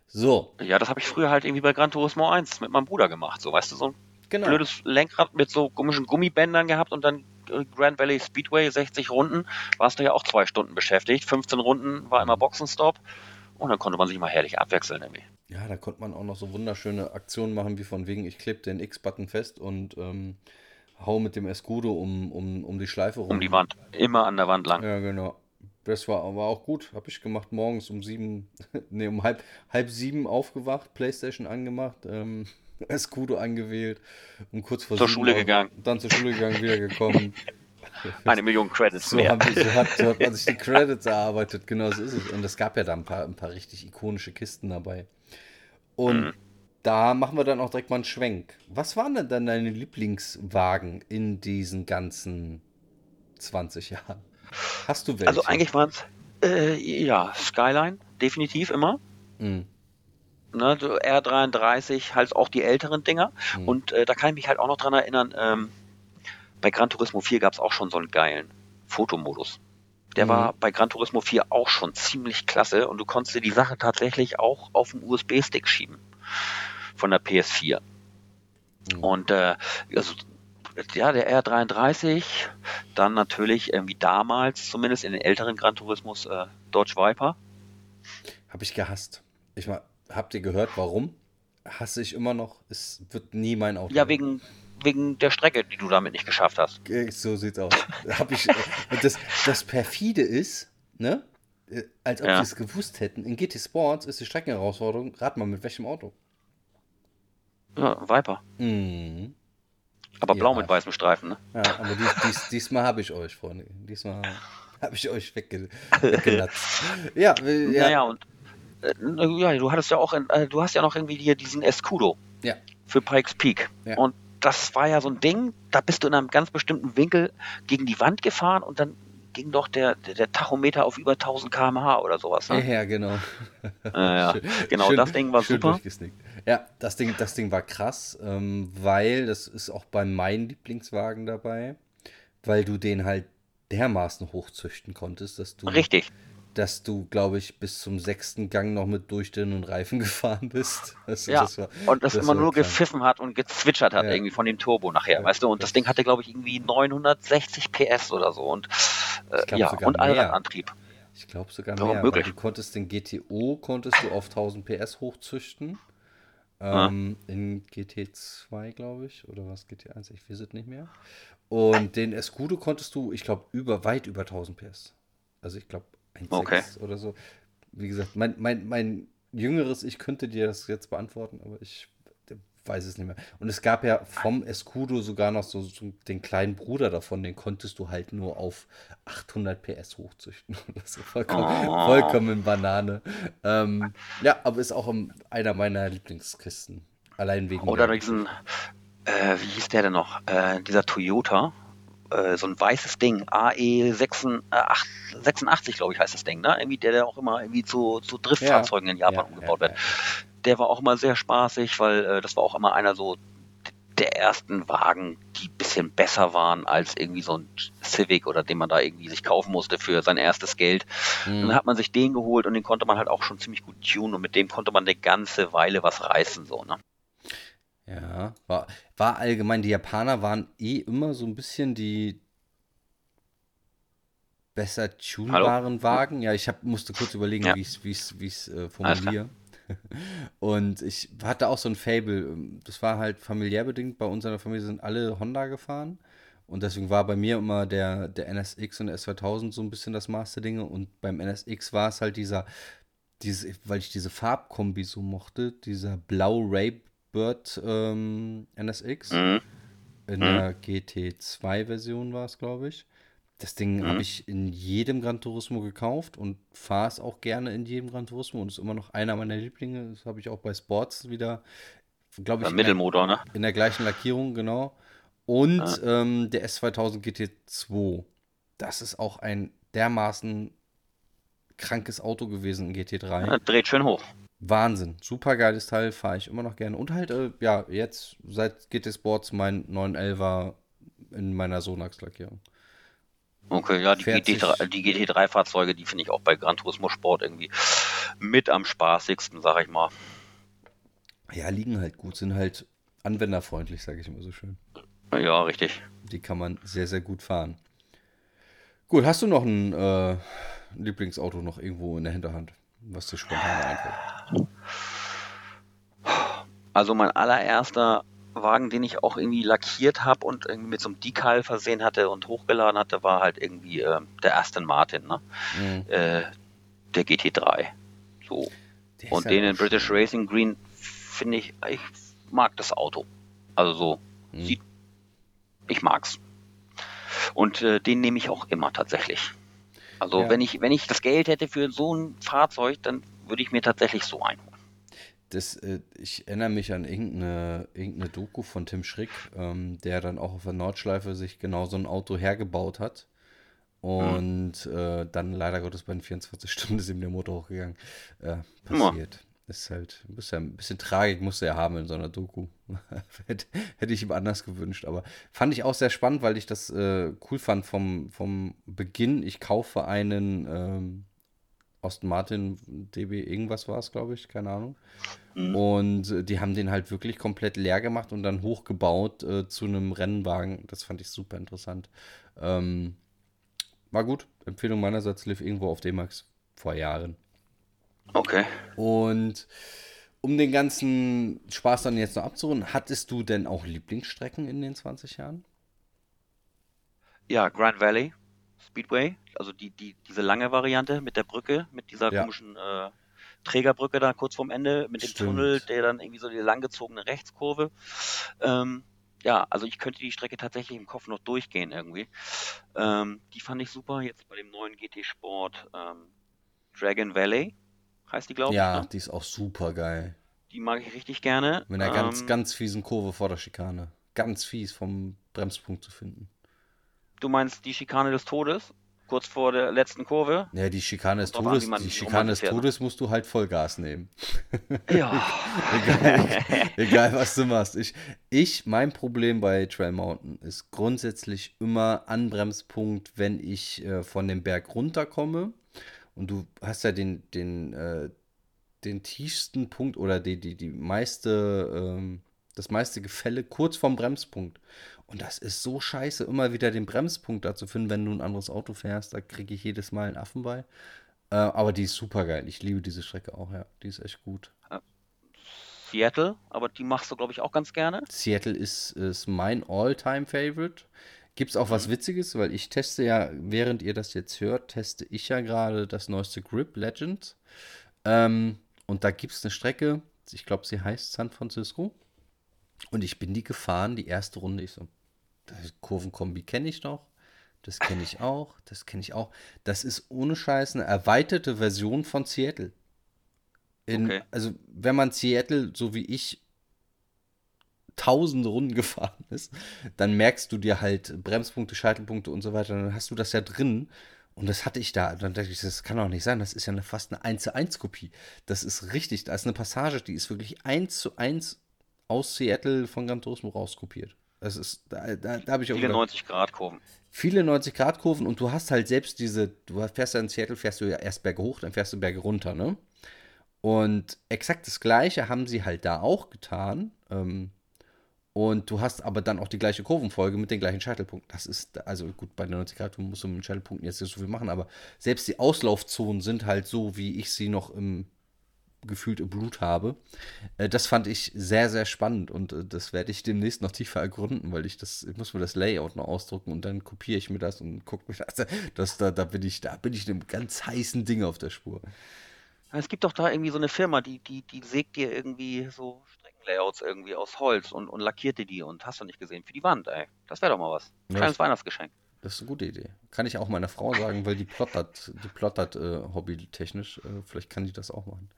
[SPEAKER 1] So,
[SPEAKER 2] Ja, das habe ich früher halt irgendwie bei Gran Turismo 1 mit meinem Bruder gemacht. So, weißt du, so ein
[SPEAKER 1] genau.
[SPEAKER 2] blödes Lenkrad mit so komischen Gummibändern gehabt und dann Grand Valley Speedway, 60 Runden, warst du ja auch zwei Stunden beschäftigt. 15 Runden war immer Boxenstopp und dann konnte man sich mal herrlich abwechseln irgendwie.
[SPEAKER 1] Ja, da konnte man auch noch so wunderschöne Aktionen machen, wie von wegen, ich klebe den X-Button fest und ähm, hau mit dem Escudo um, um, um die Schleife rum.
[SPEAKER 2] Um die Wand. Immer an der Wand lang.
[SPEAKER 1] Ja, genau. Das war, war auch gut. Habe ich gemacht morgens um sieben, nee, um halb, halb sieben aufgewacht, Playstation angemacht, ähm, Escudo angewählt und kurz vor
[SPEAKER 2] Zur Schule gegangen.
[SPEAKER 1] Dann zur Schule gegangen, wieder gekommen.
[SPEAKER 2] Eine Million Credits
[SPEAKER 1] So,
[SPEAKER 2] mehr.
[SPEAKER 1] haben so, hat, so hat man sich die Credits erarbeitet, genau so ist es. Und es gab ja da ein paar, ein paar richtig ikonische Kisten dabei. Und
[SPEAKER 2] Mhm.
[SPEAKER 1] da machen wir dann auch direkt mal einen Schwenk. Was waren denn dann deine Lieblingswagen in diesen ganzen 20 Jahren? Hast du welche?
[SPEAKER 2] Also eigentlich waren es, äh, ja, Skyline, definitiv immer.
[SPEAKER 1] Mhm.
[SPEAKER 2] Ne, so R33, halt auch die älteren Dinger.
[SPEAKER 1] Mhm.
[SPEAKER 2] Und äh, da kann ich mich halt auch noch dran erinnern, ähm, bei Gran Turismo 4 gab es auch schon so einen geilen Fotomodus. Der
[SPEAKER 1] Mhm.
[SPEAKER 2] war bei Gran Turismo 4 auch schon ziemlich klasse und du konntest dir die Sache tatsächlich auch auf dem USB-Stick schieben von der PS4.
[SPEAKER 1] Mhm.
[SPEAKER 2] Und äh, also, ja, der R33, dann natürlich irgendwie damals, zumindest in den älteren Gran Turismos, äh, Dodge Viper.
[SPEAKER 1] Habe ich gehasst. Ich mal, habt ihr gehört, warum? Hasse ich immer noch. Es wird nie mein Auto.
[SPEAKER 2] Ja, wegen, wegen der Strecke, die du damit nicht geschafft hast.
[SPEAKER 1] Äh, So sieht's aus. Hab ich, und das, das perfide ist, ne? Äh, Als ob
[SPEAKER 2] Ja.
[SPEAKER 1] sie es gewusst hätten. In GT Sports ist die Streckenherausforderung, rat mal mit welchem Auto.
[SPEAKER 2] Ja, Viper.
[SPEAKER 1] Mhm.
[SPEAKER 2] Aber
[SPEAKER 1] Ja.
[SPEAKER 2] blau mit weißem Streifen, ne?
[SPEAKER 1] Ja, aber dies, dies, diesmal habe ich euch, Freunde. Diesmal habe ich euch wegge weggenatzt. Ja, äh, ja.
[SPEAKER 2] Naja, und äh, ja, du hattest ja auch, in, äh, du hast ja noch irgendwie hier diesen Escudo
[SPEAKER 1] Ja.
[SPEAKER 2] für Pikes Peak.
[SPEAKER 1] Ja.
[SPEAKER 2] Und das war ja so ein Ding, da bist du in einem ganz bestimmten Winkel gegen die Wand gefahren und dann ging doch der, der, Tachometer auf über 1000 km/h oder sowas.
[SPEAKER 1] Ja,
[SPEAKER 2] Ne?
[SPEAKER 1] ja, genau.
[SPEAKER 2] Äh, ja.
[SPEAKER 1] Schön-
[SPEAKER 2] Genau,
[SPEAKER 1] schön-
[SPEAKER 2] das Ding war super.
[SPEAKER 1] Ja, das Ding, das Ding war krass, ähm, weil das ist auch bei meinem Lieblingswagen dabei, weil du den halt dermaßen hochzüchten konntest, dass du,
[SPEAKER 2] Richtig.
[SPEAKER 1] Dass du, glaube ich, bis zum sechsten Gang noch mit durchdünnen Reifen gefahren bist. Also
[SPEAKER 2] Ja,
[SPEAKER 1] das war,
[SPEAKER 2] und das,
[SPEAKER 1] das
[SPEAKER 2] immer
[SPEAKER 1] war
[SPEAKER 2] nur
[SPEAKER 1] krank.
[SPEAKER 2] gepfiffen hat und gezwitschert hat
[SPEAKER 1] Ja.
[SPEAKER 2] irgendwie von dem Turbo nachher,
[SPEAKER 1] Ja,
[SPEAKER 2] weißt du? Und das
[SPEAKER 1] das-
[SPEAKER 2] Ding hatte, glaube ich, irgendwie 960 PS oder so und äh,
[SPEAKER 1] glaub
[SPEAKER 2] ja, und. Allradantrieb.
[SPEAKER 1] Ich glaube sogar
[SPEAKER 2] Ja,
[SPEAKER 1] mehr, weil
[SPEAKER 2] möglich.
[SPEAKER 1] du konntest den GTO konntest du auf 1000 PS hochzüchten.
[SPEAKER 2] Ah.
[SPEAKER 1] Ähm, in GT2, glaube ich, oder was GT1, ich weiß es nicht mehr. Und den Escudo konntest du, ich glaube, über weit über 1000 PS. Also ich glaube 1,6
[SPEAKER 2] Okay.
[SPEAKER 1] oder so. Wie gesagt, mein, mein, mein jüngeres Ich könnte dir das jetzt beantworten, aber ich weiß es nicht mehr. Und es gab ja vom Escudo sogar noch so, so den kleinen Bruder davon, den konntest du halt nur auf 800 PS hochzüchten. Das ist vollkommen,
[SPEAKER 2] Oh.
[SPEAKER 1] vollkommen Banane. Ähm, ja, aber ist auch einer meiner Lieblingskisten. Allein wegen
[SPEAKER 2] Oder
[SPEAKER 1] der-
[SPEAKER 2] diesen, äh, wie hieß der denn noch? Äh, dieser Toyota, äh, so ein weißes Ding, AE86, glaube ich, heißt das Ding, ne? Irgendwie der, der auch immer irgendwie zu, zu Driftfahrzeugen in Japan
[SPEAKER 1] Ja,
[SPEAKER 2] umgebaut
[SPEAKER 1] ja,
[SPEAKER 2] wird. Der war auch immer sehr spaßig, weil äh, das war auch immer einer so der ersten Wagen, die ein bisschen besser waren als irgendwie so ein Civic oder den man da irgendwie sich kaufen musste für sein erstes Geld.
[SPEAKER 1] Mhm.
[SPEAKER 2] Dann hat man sich den geholt und den konnte man halt auch schon ziemlich gut tunen und mit dem konnte man eine ganze Weile was reißen, so, ne?
[SPEAKER 1] Ja, war, war allgemein, die Japaner waren eh immer so ein bisschen die besser tunbaren Wagen. Ja, ich hab, musste kurz überlegen,
[SPEAKER 2] Ja.
[SPEAKER 1] wie ich es wie ich's, wie ich's, äh, formuliere. Und ich hatte auch so ein Fable. Das war halt familiär bedingt. Bei uns in der Familie sind alle Honda gefahren. Und deswegen war bei mir immer der, der NSX und der S2000 so ein bisschen das Maß der Dinge. Und beim NSX war es halt dieser, diese, weil ich diese Farbkombi so mochte, dieser blau Ray Bird ähm, NSX.
[SPEAKER 2] Mhm.
[SPEAKER 1] In der GT2-Version war es, glaube ich. Das Ding
[SPEAKER 2] Mhm.
[SPEAKER 1] habe ich in jedem Gran Turismo gekauft und fahre es auch gerne in jedem Gran Turismo und ist immer noch einer meiner Lieblinge. Das habe ich auch bei Sports wieder, glaube ich,
[SPEAKER 2] Mittelmotor, ne?
[SPEAKER 1] in der gleichen Lackierung, genau. Und ähm, der S2000 GT2. Das ist auch ein dermaßen krankes Auto gewesen in GT3.
[SPEAKER 2] Ja, dreht schön hoch.
[SPEAKER 1] Wahnsinn. Super geiles Teil, fahre ich immer noch gerne. Und halt, äh, ja, jetzt seit GT Sports mein 911er in meiner Sonax-Lackierung.
[SPEAKER 2] Okay, ja, die,
[SPEAKER 1] Fährt sich-
[SPEAKER 2] GT3, die GT3-Fahrzeuge, die finde ich auch bei Gran Turismo Sport irgendwie mit am spaßigsten, sag ich mal.
[SPEAKER 1] Ja, liegen halt gut, sind halt anwenderfreundlich, sage ich immer so schön.
[SPEAKER 2] Ja, richtig.
[SPEAKER 1] Die kann man sehr, sehr gut fahren. Gut, hast du noch ein äh, Lieblingsauto noch irgendwo in der Hinterhand, was dir spontan einfällt?
[SPEAKER 2] Also mein allererster Wagen, den ich auch irgendwie lackiert habe und irgendwie mit so einem Decal versehen hatte und hochgeladen hatte, war halt irgendwie äh, der Aston Martin, ne?
[SPEAKER 1] Mhm.
[SPEAKER 2] Äh, der GT3. So.
[SPEAKER 1] Der
[SPEAKER 2] Und den in British
[SPEAKER 1] schön.
[SPEAKER 2] Racing Green finde ich, ich mag das Auto. Also so,
[SPEAKER 1] Mhm.
[SPEAKER 2] sieht, ich mag's. Und äh, den nehme ich auch immer tatsächlich. Also
[SPEAKER 1] Ja.
[SPEAKER 2] wenn ich, wenn ich das Geld hätte für so ein Fahrzeug, dann würde ich mir tatsächlich so einen holen.
[SPEAKER 1] Das, äh, ich erinnere mich an irgendeine, irgendeine Doku von Tim Schrick, ähm, der dann auch auf der Nordschleife sich genau so ein Auto hergebaut hat. Und äh, dann leider Gottes bei den 24 Stunden ist ihm der Motor hochgegangen. Äh, passiert. Ist halt, muss ja ein bisschen Tragik musste er haben in so einer Doku. hätte, hätte ich ihm anders gewünscht, aber fand ich auch sehr spannend, weil ich das äh, cool fand vom, vom Beginn. Ich kaufe einen ähm, Austin Martin DB irgendwas war es, glaube ich, keine Ahnung. Mhm. Und äh, die haben den halt wirklich komplett leer gemacht und dann hochgebaut äh, zu einem Rennwagen. Das fand ich super interessant. Ähm, war gut. Empfehlung meinerseits lief irgendwo auf D-Max vor Jahren.
[SPEAKER 2] Okay.
[SPEAKER 1] Und um den ganzen Spaß dann jetzt noch abzurunden, hattest du denn auch Lieblingsstrecken in den 20 Jahren?
[SPEAKER 2] Ja, Grand Valley Speedway, also die, die, diese lange Variante mit der Brücke, mit dieser
[SPEAKER 1] Ja.
[SPEAKER 2] komischen äh, Trägerbrücke da kurz vorm Ende, mit dem
[SPEAKER 1] Stimmt.
[SPEAKER 2] Tunnel, der dann irgendwie so die langgezogene Rechtskurve. Ähm, ja, also ich könnte die Strecke tatsächlich im Kopf noch durchgehen irgendwie. Ähm, die fand ich super. Jetzt bei dem neuen GT Sport ähm, Dragon Valley heißt die, glaube
[SPEAKER 1] Ja,
[SPEAKER 2] ich. Ne?
[SPEAKER 1] die ist auch super geil.
[SPEAKER 2] Die mag ich richtig gerne.
[SPEAKER 1] Mit einer ganz,
[SPEAKER 2] Ähm,
[SPEAKER 1] ganz fiesen Kurve vor der Schikane. Ganz fies vom Bremspunkt zu finden.
[SPEAKER 2] Du meinst die Schikane des Todes? Kurz vor der letzten Kurve?
[SPEAKER 1] Ja, die Schikane des
[SPEAKER 2] an,
[SPEAKER 1] Todes,
[SPEAKER 2] man-
[SPEAKER 1] die Schikane des
[SPEAKER 2] ne?
[SPEAKER 1] Todes musst du halt Vollgas nehmen.
[SPEAKER 2] Ja.
[SPEAKER 1] egal, egal was du machst. Ich, ich, mein Problem bei Trail Mountain ist grundsätzlich immer Anbremspunkt, wenn ich äh, von dem Berg runterkomme. Und du hast ja den, den, äh, den tiefsten Punkt oder die, die, die meiste, ähm, das meiste Gefälle kurz vorm Bremspunkt. Und das ist so scheiße, immer wieder den Bremspunkt da zu finden, wenn du ein anderes Auto fährst. Da kriege ich jedes Mal einen Affen bei. Äh, aber die ist super geil. Ich liebe diese Strecke auch, ja. Die ist echt gut.
[SPEAKER 2] Seattle, aber die machst du, glaube ich, auch ganz gerne.
[SPEAKER 1] Seattle ist, ist mein All-Time-Favorite. Gibt es auch was Witziges, weil ich teste ja, während ihr das jetzt hört, teste ich ja gerade das neueste Grip Legends. Ähm, und da gibt es eine Strecke, ich glaube, sie heißt San Francisco. Und ich bin die gefahren, die erste Runde. Ich so, das Kurvenkombi kenne ich noch. Das kenne ich auch. Das kenne ich auch. Das ist ohne Scheiß eine erweiterte Version von Seattle. In,
[SPEAKER 2] Okay.
[SPEAKER 1] Also, wenn man Seattle, so wie ich, tausende Runden gefahren ist, dann merkst du dir halt Bremspunkte, Scheitelpunkte und so weiter, dann hast du das ja drin. Und das hatte ich da. Dann dachte ich, das kann doch nicht sein. Das ist ja eine, fast eine 1 zu 1 Kopie. Das ist richtig. Da ist eine Passage, die ist wirklich 1 zu 1 aus Seattle von Gran Turismo rauskopiert. Das ist, da, da, da habe ich auch
[SPEAKER 2] Viele
[SPEAKER 1] gedacht,
[SPEAKER 2] 90-Grad-Kurven.
[SPEAKER 1] viele 90-Grad-Kurven und du hast halt selbst diese, du fährst ja in Seattle, fährst du ja erst Berge hoch, dann fährst du Berge runter, ne? Und exakt das Gleiche haben sie halt da auch getan. Ähm, und du hast aber dann auch die gleiche Kurvenfolge mit den gleichen Scheitelpunkten. Das ist, also gut, bei den 90 Grad musst du mit den Scheitelpunkten jetzt nicht so viel machen, aber selbst die Auslaufzonen sind halt so, wie ich sie noch im gefühlt im Blut habe. Äh, das fand ich sehr, sehr spannend und äh, das werde ich demnächst noch tiefer ergründen, weil ich das, ich muss mir das Layout noch ausdrucken und dann kopiere ich mir das und gucke mir das. das da, da bin ich, da bin ich einem ganz heißen Ding auf der Spur.
[SPEAKER 2] Es gibt doch da irgendwie so eine Firma, die, die, die sägt dir irgendwie so Streckenlayouts irgendwie aus Holz und, und lackiert dir die und hast du nicht gesehen für die Wand, ey. Das wäre doch mal was. Kleines Weihnachtsgeschenk.
[SPEAKER 1] Das ist eine gute Idee. Kann ich auch meiner Frau sagen, weil die plottert, die plottert äh, hobbytechnisch. Äh, vielleicht kann die das auch machen.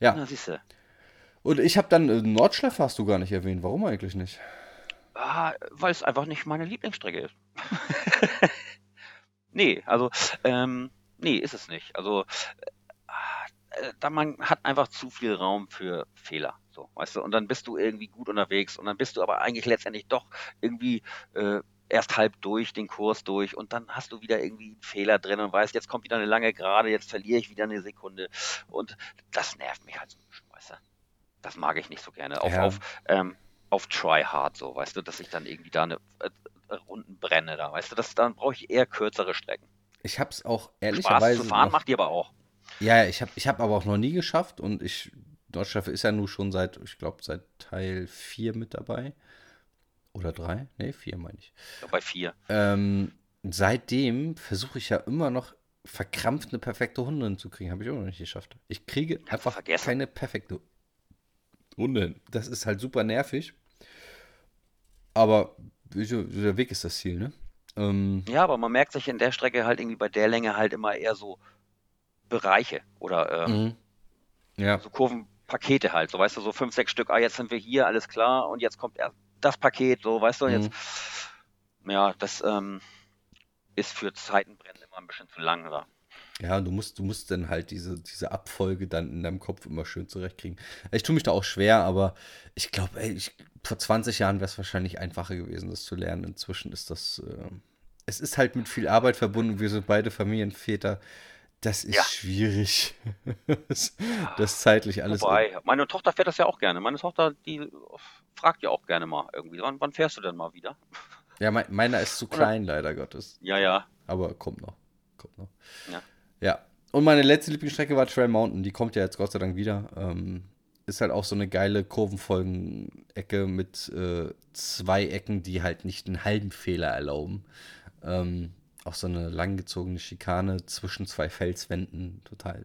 [SPEAKER 1] Ja,
[SPEAKER 2] Na, siehst du.
[SPEAKER 1] und ich habe dann, äh, Nordschleife hast du gar nicht erwähnt. Warum eigentlich nicht?
[SPEAKER 2] Ah, weil es einfach nicht meine Lieblingsstrecke ist. nee, also, ähm, nee, ist es nicht. Also, äh, da man hat einfach zu viel Raum für Fehler, so, weißt du, und dann bist du irgendwie gut unterwegs und dann bist du aber eigentlich letztendlich doch irgendwie äh, erst halb durch den Kurs durch und dann hast du wieder irgendwie einen Fehler drin und weißt, jetzt kommt wieder eine lange Gerade, jetzt verliere ich wieder eine Sekunde und das nervt mich halt so ein bisschen, weißt du. Das mag ich nicht so gerne. Auf,
[SPEAKER 1] Ja.
[SPEAKER 2] auf, ähm, auf Try Hard so, weißt du, dass ich dann irgendwie da eine äh, äh, Runden brenne da, weißt du, das, dann brauche ich eher kürzere Strecken.
[SPEAKER 1] Ich habe es auch
[SPEAKER 2] Spaß
[SPEAKER 1] ehrlicherweise
[SPEAKER 2] zu fahren
[SPEAKER 1] noch-
[SPEAKER 2] macht die aber auch.
[SPEAKER 1] Ja, ja, ich habe ich hab aber auch noch nie geschafft und ich, Nordschleife ist ja nun schon seit, ich glaube, seit Teil 4 mit dabei. Oder 3? Ne, 4 meine ich.
[SPEAKER 2] Ja, Bei vier.
[SPEAKER 1] Ähm, seitdem versuche ich ja immer noch verkrampft eine perfekte Hunde hinzukriegen. Habe ich auch noch nicht geschafft. Ich kriege einfach
[SPEAKER 2] vergessen.
[SPEAKER 1] keine perfekte Hunde hin. Das ist halt super nervig. Aber der Weg ist das Ziel, ne? Ähm,
[SPEAKER 2] Ja, aber man merkt sich in der Strecke halt irgendwie bei der Länge halt immer eher so Bereiche oder äh,
[SPEAKER 1] mhm. Ja,
[SPEAKER 2] so Kurvenpakete halt, so weißt du, so fünf, sechs Stück, ah, jetzt sind wir hier, alles klar, und jetzt kommt erst das Paket, so, weißt du, und
[SPEAKER 1] Mhm.
[SPEAKER 2] jetzt, ja, das ähm, ist für Zeitenbrennen immer ein bisschen zu lang, oder?
[SPEAKER 1] Ja, du musst, du musst dann halt diese, diese Abfolge dann in deinem Kopf immer schön zurechtkriegen. Ich tue mich da auch schwer, aber ich glaube, vor 20 Jahren wäre es wahrscheinlich einfacher gewesen, das zu lernen. Inzwischen ist das, äh, es ist halt mit viel Arbeit verbunden. Wir sind beide Familienväter. Das ist ja. schwierig. das, das zeitlich alles.
[SPEAKER 2] Wobei, meine Tochter fährt das ja auch gerne. Meine Tochter, die fragt ja auch gerne mal irgendwie, wann, wann fährst du denn mal wieder?
[SPEAKER 1] Ja, mein, meiner ist zu klein, Oder? leider Gottes.
[SPEAKER 2] Ja, ja.
[SPEAKER 1] Aber kommt noch. Kommt noch. Ja. Ja. Und meine letzte Lieblingsstrecke war Trail Mountain. Die kommt ja jetzt Gott sei Dank wieder. Ähm, ist halt auch so eine geile Kurvenfolgen-Ecke mit äh, zwei Ecken, die halt nicht einen halben Fehler erlauben. Ähm, auch so eine langgezogene Schikane zwischen zwei Felswänden. Total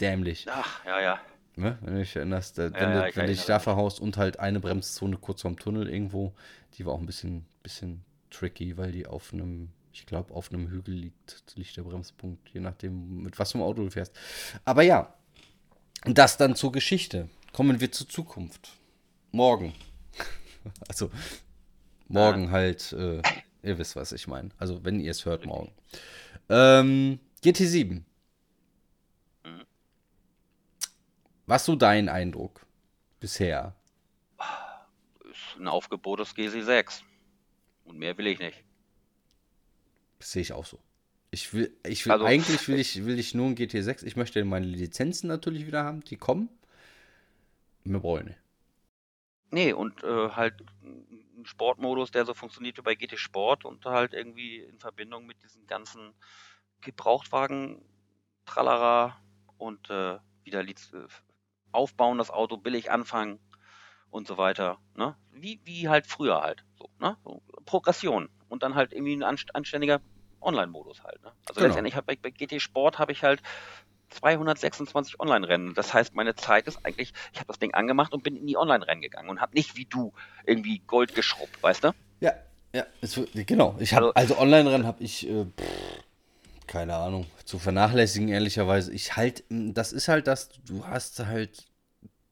[SPEAKER 1] dämlich.
[SPEAKER 2] Ach, ja, ja.
[SPEAKER 1] Ne? Wenn du dich erinnerst, da, ja, wenn, ja, du, wenn dich da verhaust und halt eine Bremszone kurz vorm Tunnel irgendwo, die war auch ein bisschen, bisschen tricky, weil die auf einem, ich glaube, auf einem Hügel liegt, liegt der Bremspunkt, je nachdem, mit was für einem Auto du fährst. Aber ja, das dann zur Geschichte. Kommen wir zur Zukunft. Morgen. also, morgen halt, äh, ihr wisst, was ich meine. Also, wenn ihr es hört, morgen. Ähm, GT7. Was so dein Eindruck bisher?
[SPEAKER 2] Ist ein Aufgebot des GC6. Und mehr will ich nicht.
[SPEAKER 1] Das sehe ich auch so. Ich will, ich will, also, eigentlich will ich, will ich nur ein GT6. Ich möchte meine Lizenzen natürlich wieder haben, die kommen. Mehr brauche ich nicht.
[SPEAKER 2] Nee, und äh, halt ein Sportmodus, der so funktioniert wie bei GT Sport und halt irgendwie in Verbindung mit diesen ganzen Gebrauchtwagen, Tralala und äh, wieder Liz äh, aufbauen, das Auto billig anfangen und so weiter. Ne? Wie, wie halt früher halt. So, ne? so, Progression. Und dann halt irgendwie ein anständiger Online-Modus halt. Ne? Also genau. letztendlich hab, bei, bei GT Sport habe ich halt 226 Online-Rennen. Das heißt, meine Zeit ist eigentlich, ich habe das Ding angemacht und bin in die Online-Rennen gegangen und habe nicht wie du irgendwie Gold geschrubbt, weißt du?
[SPEAKER 1] Ja, ja, es, genau. Ich habe also, also Online-Rennen habe ich äh, pff, keine Ahnung, zu vernachlässigen, ehrlicherweise. Ich halt, das ist halt das, du hast halt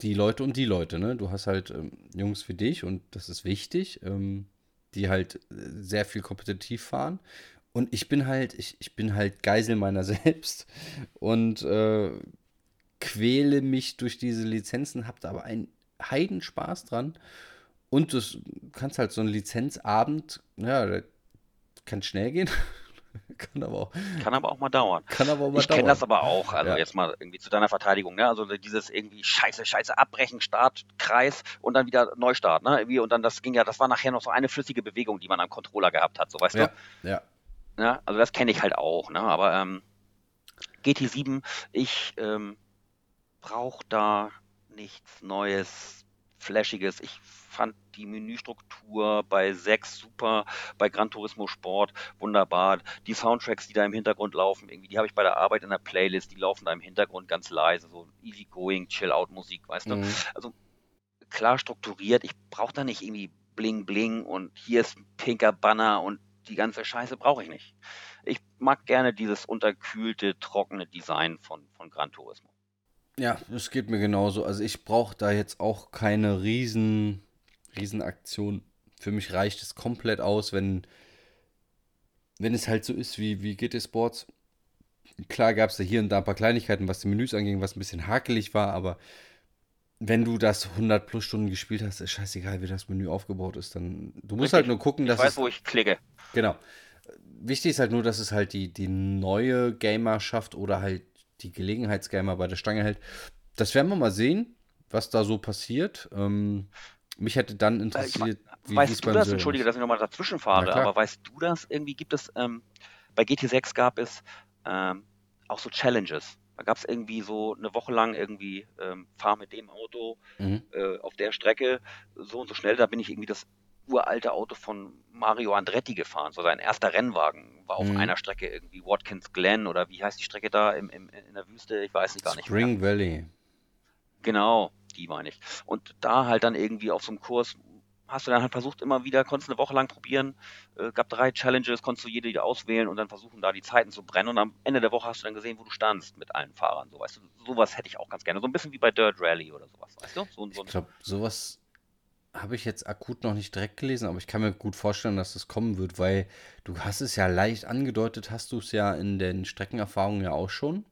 [SPEAKER 1] die Leute und die Leute, ne? Du hast halt ähm, Jungs wie dich und das ist wichtig, ähm, die halt äh, sehr viel kompetitiv fahren. Und ich bin halt, ich, ich bin halt Geisel meiner selbst und äh, quäle mich durch diese Lizenzen, hab da aber einen Heidenspaß dran. Und du kannst halt so einen Lizenzabend, ja, kann schnell gehen.
[SPEAKER 2] kann aber auch. Kann aber auch mal dauern.
[SPEAKER 1] Kann aber auch mal
[SPEAKER 2] ich kenne das aber auch. Also ja. jetzt mal irgendwie zu deiner Verteidigung, ne? Also dieses irgendwie Scheiße, Scheiße, abbrechen, Start, Kreis und dann wieder Neustart, ne? Irgendwie und dann das ging ja, das war nachher noch so eine flüssige Bewegung, die man am Controller gehabt hat, so weißt
[SPEAKER 1] ja.
[SPEAKER 2] du?
[SPEAKER 1] Ja.
[SPEAKER 2] Ja also das kenne ich halt auch, ne? Aber ähm, GT7, ich ähm, brauche da nichts Neues, Flashiges. Ich fand die Menüstruktur bei 6 super, bei Gran Turismo Sport wunderbar. Die Soundtracks, die da im Hintergrund laufen, irgendwie, die habe ich bei der Arbeit in der Playlist, die laufen da im Hintergrund ganz leise, so easy going, chill out Musik, weißt mhm. du? Also klar strukturiert, ich brauche da nicht irgendwie bling bling und hier ist ein pinker Banner und die ganze Scheiße brauche ich nicht. Ich mag gerne dieses unterkühlte, trockene Design von, von Gran Turismo.
[SPEAKER 1] Ja, das geht mir genauso. Also ich brauche da jetzt auch keine riesen Riesenaktion. Für mich reicht es komplett aus, wenn, wenn es halt so ist wie, wie GT Sports. Klar gab es da hier und da ein paar Kleinigkeiten, was die Menüs anging, was ein bisschen hakelig war, aber wenn du das 100 plus Stunden gespielt hast, ist scheißegal, wie das Menü aufgebaut ist. Dann, du musst Richtig. halt nur gucken, dass.
[SPEAKER 2] Ich weiß, es, wo ich klicke.
[SPEAKER 1] Genau. Wichtig ist halt nur, dass es halt die, die neue Gamerschaft oder halt die Gelegenheitsgamer bei der Stange hält. Das werden wir mal sehen, was da so passiert. Ähm, mich hätte dann äh, interessiert,
[SPEAKER 2] wie Weißt du das? So Entschuldige, dass ich nochmal dazwischen fahre, aber weißt du das? Irgendwie gibt es, ähm, bei GT6 gab es ähm, auch so Challenges. Da gab es irgendwie so eine Woche lang irgendwie, ähm, fahr mit dem Auto mhm. äh, auf der Strecke so und so schnell. Da bin ich irgendwie das uralte Auto von Mario Andretti gefahren. So sein erster Rennwagen war auf mhm. einer Strecke irgendwie Watkins Glen oder wie heißt die Strecke da im, im, in der Wüste? Ich weiß nicht gar nicht.
[SPEAKER 1] Spring mehr. Valley.
[SPEAKER 2] Genau die meine ich. Und da halt dann irgendwie auf so einem Kurs hast du dann halt versucht, immer wieder, konntest eine Woche lang probieren, äh, gab drei Challenges, konntest du jede wieder auswählen und dann versuchen, da die Zeiten zu brennen. Und am Ende der Woche hast du dann gesehen, wo du standst mit allen Fahrern. So, weißt du, sowas hätte ich auch ganz gerne. So ein bisschen wie bei Dirt Rally oder sowas, weißt du? So,
[SPEAKER 1] so ich glaube, sowas habe ich jetzt akut noch nicht direkt gelesen, aber ich kann mir gut vorstellen, dass das kommen wird, weil du hast es ja leicht angedeutet, hast du es ja in den Streckenerfahrungen ja auch schon.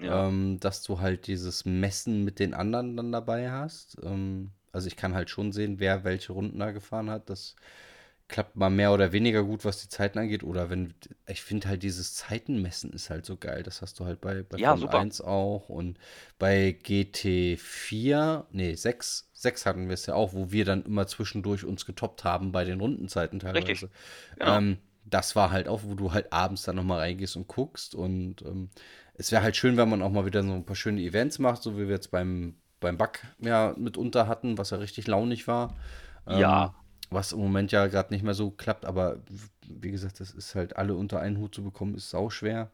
[SPEAKER 1] Ja. Ähm, dass du halt dieses Messen mit den anderen dann dabei hast. Ähm, also ich kann halt schon sehen, wer welche Runden da gefahren hat. Das klappt mal mehr oder weniger gut, was die Zeiten angeht. Oder wenn, ich finde halt dieses Zeitenmessen ist halt so geil. Das hast du halt bei, bei
[SPEAKER 2] ja,
[SPEAKER 1] Formel 1 auch und bei GT4, nee, 6, 6 hatten wir es ja auch, wo wir dann immer zwischendurch uns getoppt haben bei den Rundenzeiten teilweise. Richtig. Genau. Ähm, das war halt auch, wo du halt abends dann nochmal reingehst und guckst. Und ähm, es wäre halt schön, wenn man auch mal wieder so ein paar schöne Events macht, so wie wir jetzt beim, beim Bug ja mitunter hatten, was ja richtig launig war.
[SPEAKER 2] Ähm, ja.
[SPEAKER 1] Was im Moment ja gerade nicht mehr so klappt, aber wie gesagt, das ist halt alle unter einen Hut zu bekommen, ist sau schwer.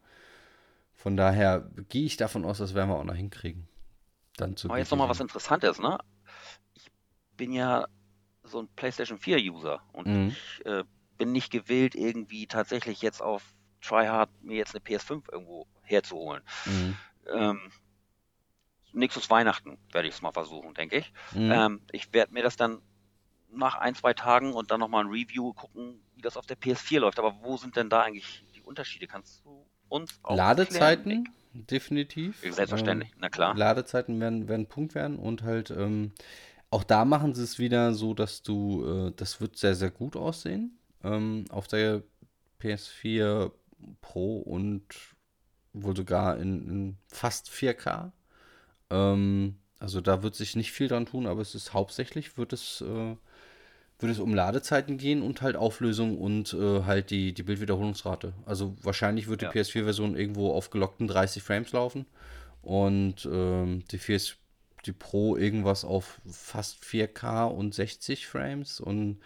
[SPEAKER 1] Von daher gehe ich davon aus, das werden wir auch noch hinkriegen.
[SPEAKER 2] Dann zu Aber jetzt nochmal was Interessantes, ne? Ich bin ja so ein PlayStation 4 User und mhm. ich äh, bin nicht gewillt, irgendwie tatsächlich jetzt auf Tryhard mir jetzt eine PS5 irgendwo herzuholen. Mhm. Ähm, nächstes Weihnachten werde ich es mal versuchen, denke ich. Mhm. Ähm, ich werde mir das dann nach ein, zwei Tagen und dann nochmal ein Review gucken, wie das auf der PS4 läuft. Aber wo sind denn da eigentlich die Unterschiede? Kannst du uns
[SPEAKER 1] auch Ladezeiten, erklären? definitiv.
[SPEAKER 2] Selbstverständlich, ähm, na klar.
[SPEAKER 1] Ladezeiten werden, werden Punkt werden und halt ähm, auch da machen sie es wieder so, dass du, äh, das wird sehr, sehr gut aussehen. Ähm, auf der PS4 Pro und wohl sogar in, in fast 4K. Ähm, also da wird sich nicht viel dran tun, aber es ist hauptsächlich, wird es äh, würde es um Ladezeiten gehen und halt Auflösung und äh, halt die, die Bildwiederholungsrate. Also wahrscheinlich wird die ja. PS4-Version irgendwo auf gelockten 30 Frames laufen und ähm, die, PS, die Pro irgendwas auf fast 4K und 60 Frames und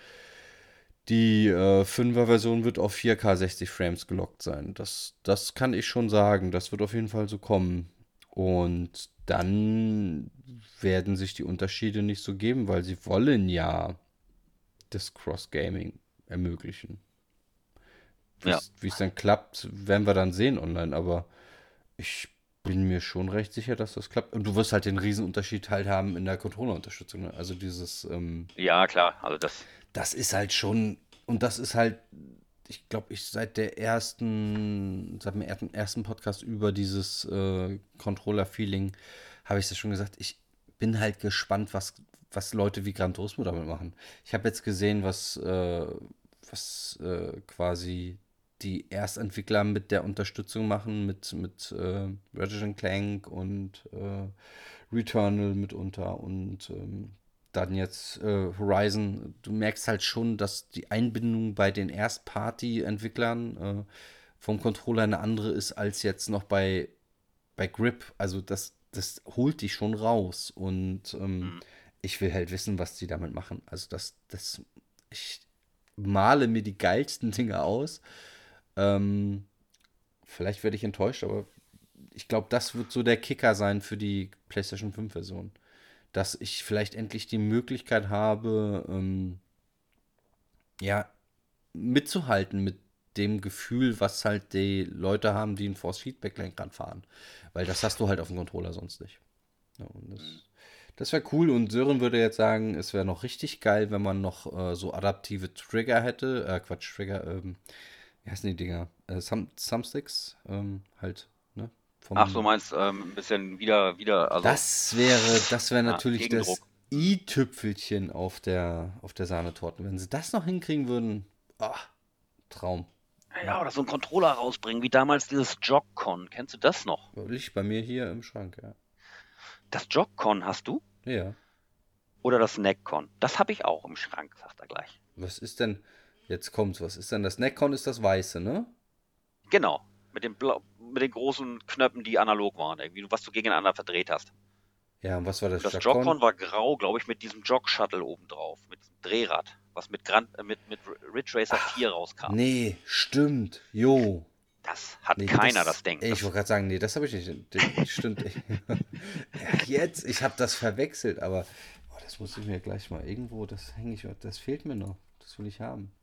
[SPEAKER 1] die äh, 5er-Version wird auf 4K 60 Frames gelockt sein. Das, das kann ich schon sagen. Das wird auf jeden Fall so kommen. Und dann werden sich die Unterschiede nicht so geben, weil sie wollen ja das Cross-Gaming ermöglichen. Wie ja. es dann klappt, werden wir dann sehen online, aber ich bin mir schon recht sicher, dass das klappt. Und du wirst halt den Riesenunterschied halt haben in der Controller-Unterstützung. Ne? Also dieses. Ähm,
[SPEAKER 2] ja, klar, also das.
[SPEAKER 1] Das ist halt schon. Und das ist halt, ich glaube, ich seit der ersten, seit dem ersten Podcast über dieses äh, Controller-Feeling habe ich ja schon gesagt. Ich bin halt gespannt, was was Leute wie Gran Turismo damit machen. Ich habe jetzt gesehen, was, äh, was äh, quasi die Erstentwickler mit der Unterstützung machen, mit, mit äh, Ratchet Clank und äh, Returnal mitunter und ähm, dann jetzt äh, Horizon. Du merkst halt schon, dass die Einbindung bei den Erst-Party-Entwicklern äh, vom Controller eine andere ist als jetzt noch bei, bei Grip. Also das, das holt dich schon raus und ähm, mhm ich will halt wissen, was die damit machen. Also das, das, ich male mir die geilsten Dinge aus. Ähm, vielleicht werde ich enttäuscht, aber ich glaube, das wird so der Kicker sein für die PlayStation 5 Version. Dass ich vielleicht endlich die Möglichkeit habe, ähm, ja, mitzuhalten mit dem Gefühl, was halt die Leute haben, die ein Force Feedback Lenkrad fahren. Weil das hast du halt auf dem Controller sonst nicht. Ja, das, mhm. Das wäre cool und Sören würde jetzt sagen, es wäre noch richtig geil, wenn man noch äh, so adaptive Trigger hätte. Äh, Quatsch, Trigger, ähm, wie heißen die Dinger? Äh, Thumbsticks, ähm, halt,
[SPEAKER 2] Ach, so meinst ähm, ein bisschen wieder, wieder,
[SPEAKER 1] also. Das wäre, das wäre natürlich das i-Tüpfelchen auf der, auf der Sahnetorte. Wenn sie das noch hinkriegen würden, oh, Traum.
[SPEAKER 2] Ja, oder so einen Controller rausbringen, wie damals dieses Jogcon. Kennst du das noch?
[SPEAKER 1] Liegt bei mir hier im Schrank, ja.
[SPEAKER 2] Das Jogcon hast du?
[SPEAKER 1] Ja.
[SPEAKER 2] Oder das Neckcon. Das habe ich auch im Schrank, sagt er gleich.
[SPEAKER 1] Was ist denn, jetzt kommt's, was ist denn das Neckcon? Ist das weiße, ne?
[SPEAKER 2] Genau. Mit, dem Blau, mit den großen Knöpfen, die analog waren, irgendwie, was du gegeneinander verdreht hast.
[SPEAKER 1] Ja, und was war das?
[SPEAKER 2] Das Jogcon, Jogcon war grau, glaube ich, mit diesem Jog-Shuttle oben drauf, mit diesem Drehrad, was mit, Grand, äh, mit, mit Ridge Racer Ach, 4 rauskam.
[SPEAKER 1] Nee, stimmt. Jo.
[SPEAKER 2] Das hat nee, keiner, das, das Ding.
[SPEAKER 1] Ich wollte gerade sagen, nee, das habe ich nicht. Das stimmt. jetzt, ich habe das verwechselt, aber oh, das muss ich mir gleich mal irgendwo, das hänge ich, das fehlt mir noch. Das will ich haben.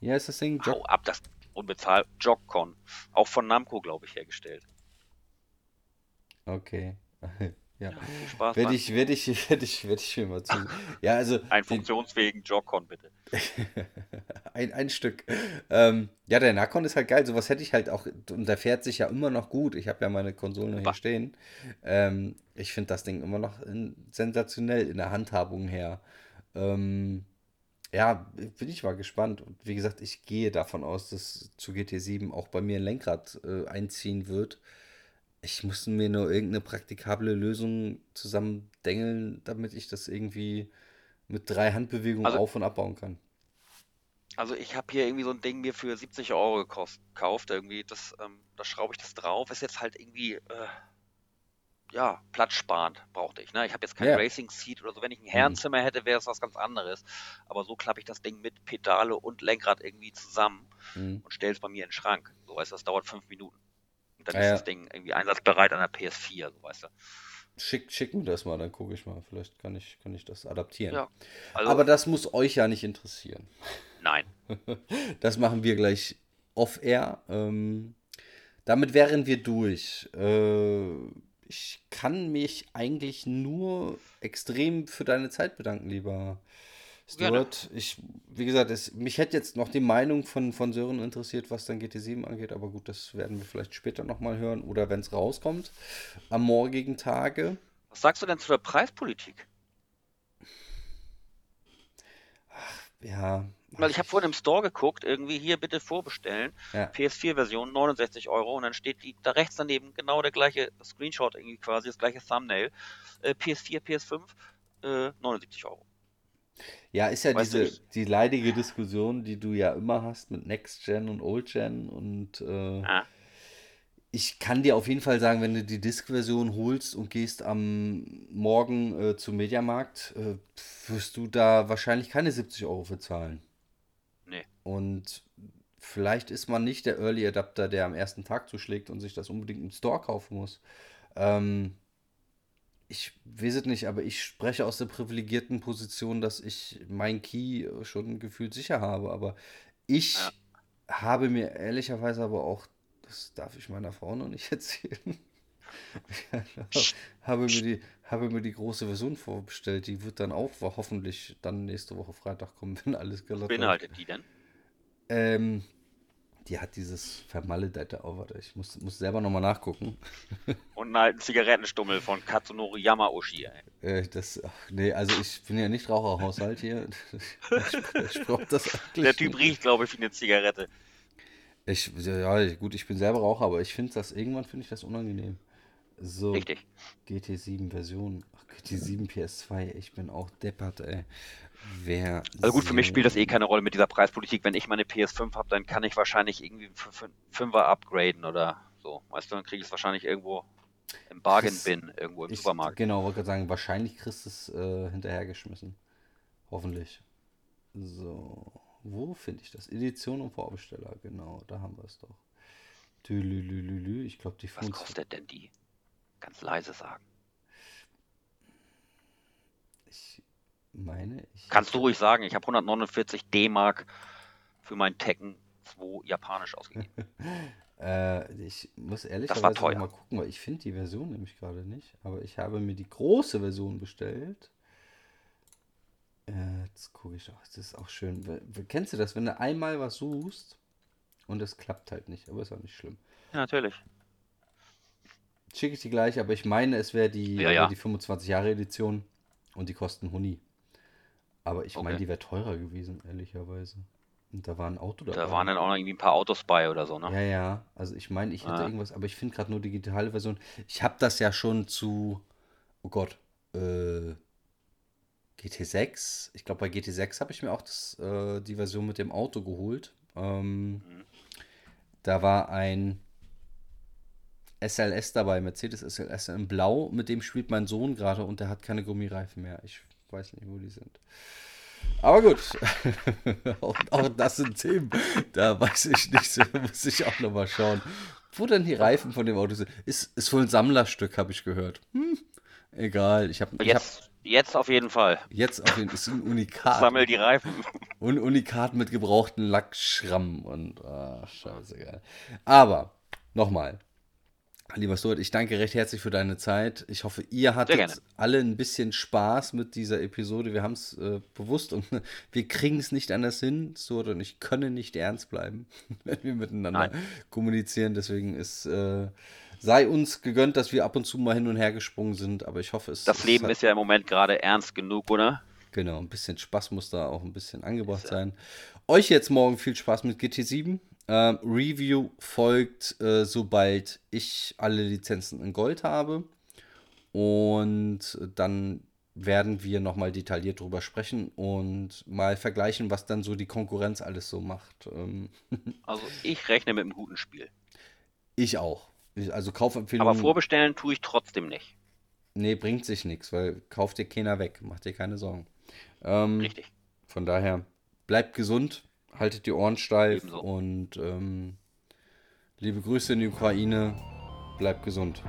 [SPEAKER 1] Ja, ist das Ding.
[SPEAKER 2] Jog Hau ab, das unbezahlt. Jogcon. Auch von Namco, glaube ich, hergestellt.
[SPEAKER 1] Okay. Ja.
[SPEAKER 2] Viel Spaß.
[SPEAKER 1] Werde ich, werde ich, werde ich, werde ich mir mal zu. Ja, also den,
[SPEAKER 2] funktionsfähigen Jog-Con, bitte.
[SPEAKER 1] ein, ein Stück. Ähm, ja, der Nakon ist halt geil. Sowas hätte ich halt auch. Und der fährt sich ja immer noch gut. Ich habe ja meine Konsolen noch hier stehen. Ähm, ich finde das Ding immer noch in, sensationell in der Handhabung her. Ähm, ja, bin ich mal gespannt. Und wie gesagt, ich gehe davon aus, dass zu GT7 auch bei mir ein Lenkrad äh, einziehen wird. Ich muss mir nur irgendeine praktikable Lösung zusammendengeln, damit ich das irgendwie mit drei Handbewegungen
[SPEAKER 2] Also,
[SPEAKER 1] auf- und abbauen kann.
[SPEAKER 2] also ich habe hier irgendwie so ein Ding mir für 70 Euro gekauft. Irgendwie, das, ähm, da schraube ich das drauf. Ist jetzt halt irgendwie, äh, ja, platzsparend brauchte ich. Ne? Ich habe jetzt kein
[SPEAKER 1] Ja.
[SPEAKER 2] Racing Seat oder so. Wenn ich ein
[SPEAKER 1] Mhm.
[SPEAKER 2] Herrenzimmer hätte, wäre es was ganz anderes. Aber so klappe ich das Ding mit Pedale und Lenkrad irgendwie zusammen
[SPEAKER 1] Mhm.
[SPEAKER 2] und stelle es bei mir in den Schrank. So weißt du, das dauert fünf Minuten. Und dann
[SPEAKER 1] Ah,
[SPEAKER 2] ist
[SPEAKER 1] ja.
[SPEAKER 2] das Ding irgendwie einsatzbereit an der PS4, so weißt du.
[SPEAKER 1] Schick, schick mir das mal, dann gucke ich mal. Vielleicht kann ich, kann ich das adaptieren.
[SPEAKER 2] Ja, also
[SPEAKER 1] Aber das muss euch ja nicht interessieren.
[SPEAKER 2] nein.
[SPEAKER 1] Das machen wir gleich off-air. Ähm, damit wären wir durch. Äh, ich kann mich eigentlich nur extrem für deine Zeit bedanken, lieber
[SPEAKER 2] Gerne.
[SPEAKER 1] Stuart. Ich, wie gesagt, es, mich hätte jetzt noch die Meinung von, von Sören interessiert, was dann GT7 angeht, aber gut, das werden wir vielleicht später nochmal hören oder wenn es rauskommt, am morgigen Tage.
[SPEAKER 2] Was sagst du denn zu der Preispolitik?
[SPEAKER 1] Ja,
[SPEAKER 2] Weil ich habe vorhin im Store geguckt, irgendwie hier bitte vorbestellen.
[SPEAKER 1] ja.
[SPEAKER 2] PS4-Version 69 Euro und dann steht die, da rechts daneben genau der gleiche Screenshot, irgendwie quasi das gleiche Thumbnail. Äh, PS4, PS5, äh, 79 Euro.
[SPEAKER 1] Ja, ist ja
[SPEAKER 2] Weißt
[SPEAKER 1] diese, die leidige Diskussion, die du ja immer hast mit Next Gen und Old Gen. Und äh,
[SPEAKER 2] ah,
[SPEAKER 1] ich kann dir auf jeden Fall sagen, wenn du die Disk-Version holst und gehst am Morgen äh, zum Mediamarkt, äh, wirst du da wahrscheinlich keine 70 Euro für zahlen. Und vielleicht ist man nicht der Early Adapter, der am ersten Tag zuschlägt und sich das unbedingt im Store kaufen muss. Ähm, ich weiß es nicht, aber ich spreche aus der privilegierten Position, dass ich mein Key schon gefühlt sicher habe. Aber ich
[SPEAKER 2] Ja.
[SPEAKER 1] habe mir ehrlicherweise aber auch, das darf ich meiner Frau noch nicht erzählen, habe mir die, habe mir die große Version vorbestellt. Die wird dann auch hoffentlich dann nächste Woche Freitag kommen, wenn alles glatt läuft.
[SPEAKER 2] beinhaltet die denn?
[SPEAKER 1] Ähm, die hat dieses vermaledeite, oh, warte, ich muss, muss selber nochmal nachgucken.
[SPEAKER 2] Und einen alten Zigarettenstummel von Katsunori Yamauchi, ey.
[SPEAKER 1] Äh, das, ach, nee, also ich bin ja nicht Raucherhaushalt hier. Ich, ich das
[SPEAKER 2] Der Typ
[SPEAKER 1] nicht.
[SPEAKER 2] riecht, glaube ich, wie eine Zigarette.
[SPEAKER 1] Ich, ja, gut, ich bin selber Raucher, aber ich finde das, irgendwann finde ich das unangenehm. So,
[SPEAKER 2] Richtig.
[SPEAKER 1] GT7 Version, ach, GT7 PS2, ich bin auch deppert, ey.
[SPEAKER 2] Also gut, für mich spielt das eh keine Rolle mit dieser Preispolitik. Wenn ich meine PS5 habe, dann kann ich wahrscheinlich irgendwie für für einen Fünfer upgraden oder so. Weißt du, dann kriege ich es wahrscheinlich irgendwo im Bargain Bin, irgendwo im
[SPEAKER 1] ich,
[SPEAKER 2] Supermarkt.
[SPEAKER 1] genau, wollte gerade sagen, wahrscheinlich kriegst du es äh, hinterhergeschmissen. Hoffentlich. So, wo finde ich das? Edition und Vorbesteller, genau, da haben wir es doch. Tülülülülü, Ich glaube, die
[SPEAKER 2] Was
[SPEAKER 1] 25.
[SPEAKER 2] kostet denn die? Ganz leise sagen.
[SPEAKER 1] Ich meine, ich.
[SPEAKER 2] Kannst du ruhig sagen, ich habe 149 D-Mark für mein Tekken 2 japanisch ausgegeben.
[SPEAKER 1] Äh, ich muss noch
[SPEAKER 2] teuer.
[SPEAKER 1] mal gucken, weil ich finde die Version nämlich gerade nicht. Aber ich habe mir die große Version bestellt. Äh, jetzt gucke ich auch. Das ist auch schön. Kennst du das, wenn du einmal was suchst und es klappt halt nicht? Aber ist auch nicht schlimm.
[SPEAKER 2] Ja, natürlich.
[SPEAKER 1] Schicke ich die gleich, aber ich meine, es wäre die,
[SPEAKER 2] Ja, ja.
[SPEAKER 1] die 25 Jahre Edition und die kosten Huni. Aber ich meine,
[SPEAKER 2] Okay.
[SPEAKER 1] die wäre teurer gewesen, ehrlicherweise. Und da war ein Auto
[SPEAKER 2] Da
[SPEAKER 1] dabei.
[SPEAKER 2] waren dann auch noch irgendwie ein paar Autos bei oder so, ne?
[SPEAKER 1] Ja, ja. Also ich meine, ich hätte
[SPEAKER 2] Ah.
[SPEAKER 1] irgendwas, aber ich finde gerade nur digitale Version. Ich habe das ja schon zu, oh Gott, äh, GT6. Ich glaube, bei GT6 habe ich mir auch das, äh, die Version mit dem Auto geholt. Ähm,
[SPEAKER 2] Mhm.
[SPEAKER 1] da war ein SLS dabei, Mercedes SLS in Blau. Mit dem spielt mein Sohn gerade und der hat keine Gummireifen mehr. Ich weiß nicht, wo die sind. Aber gut, auch, auch das sind Themen. Da weiß ich nicht, da muss ich auch nochmal schauen. Wo denn die Reifen von dem Auto sind? Ist, ist wohl ein Sammlerstück, habe ich gehört. Hm, egal, ich habe ich hab
[SPEAKER 2] Jetzt, jetzt auf jeden Fall.
[SPEAKER 1] jetzt auf jeden Fall, ist ein Unikat.
[SPEAKER 2] Sammel die Reifen.
[SPEAKER 1] Un Unikat mit gebrauchten Lackschrammen und ah, scheißegal. Aber, nochmal. Lieber Stuart, ich danke recht herzlich für deine Zeit. Ich hoffe, ihr hattet alle ein bisschen Spaß mit dieser Episode. Wir haben es äh, bewusst und wir kriegen es nicht anders hin. Stuart und ich können nicht ernst bleiben, wenn wir miteinander Nein. kommunizieren. Deswegen ist, äh, sei uns gegönnt, dass wir ab und zu mal hin und her gesprungen sind. Aber ich hoffe, es
[SPEAKER 2] Das Leben ist ja im Moment gerade ernst genug, oder?
[SPEAKER 1] Genau, ein bisschen Spaß muss da auch ein bisschen angebracht sein. Euch jetzt morgen viel Spaß mit GT7. Ähm, Review folgt, äh, sobald ich alle Lizenzen in Gold habe. Und dann werden wir nochmal detailliert drüber sprechen und mal vergleichen, was dann so die Konkurrenz alles so macht. Ähm
[SPEAKER 2] also ich rechne mit einem guten Spiel.
[SPEAKER 1] Ich auch. also Kaufempfehlungen.
[SPEAKER 2] Aber vorbestellen tue ich trotzdem nicht.
[SPEAKER 1] Nee, bringt sich nichts, weil kauft dir keiner weg. Macht dir keine Sorgen. Ähm,
[SPEAKER 2] Richtig.
[SPEAKER 1] Von daher, bleibt gesund haltet die Ohren steif Ebenso. und ähm, liebe Grüße in die Ukraine. Bleibt gesund.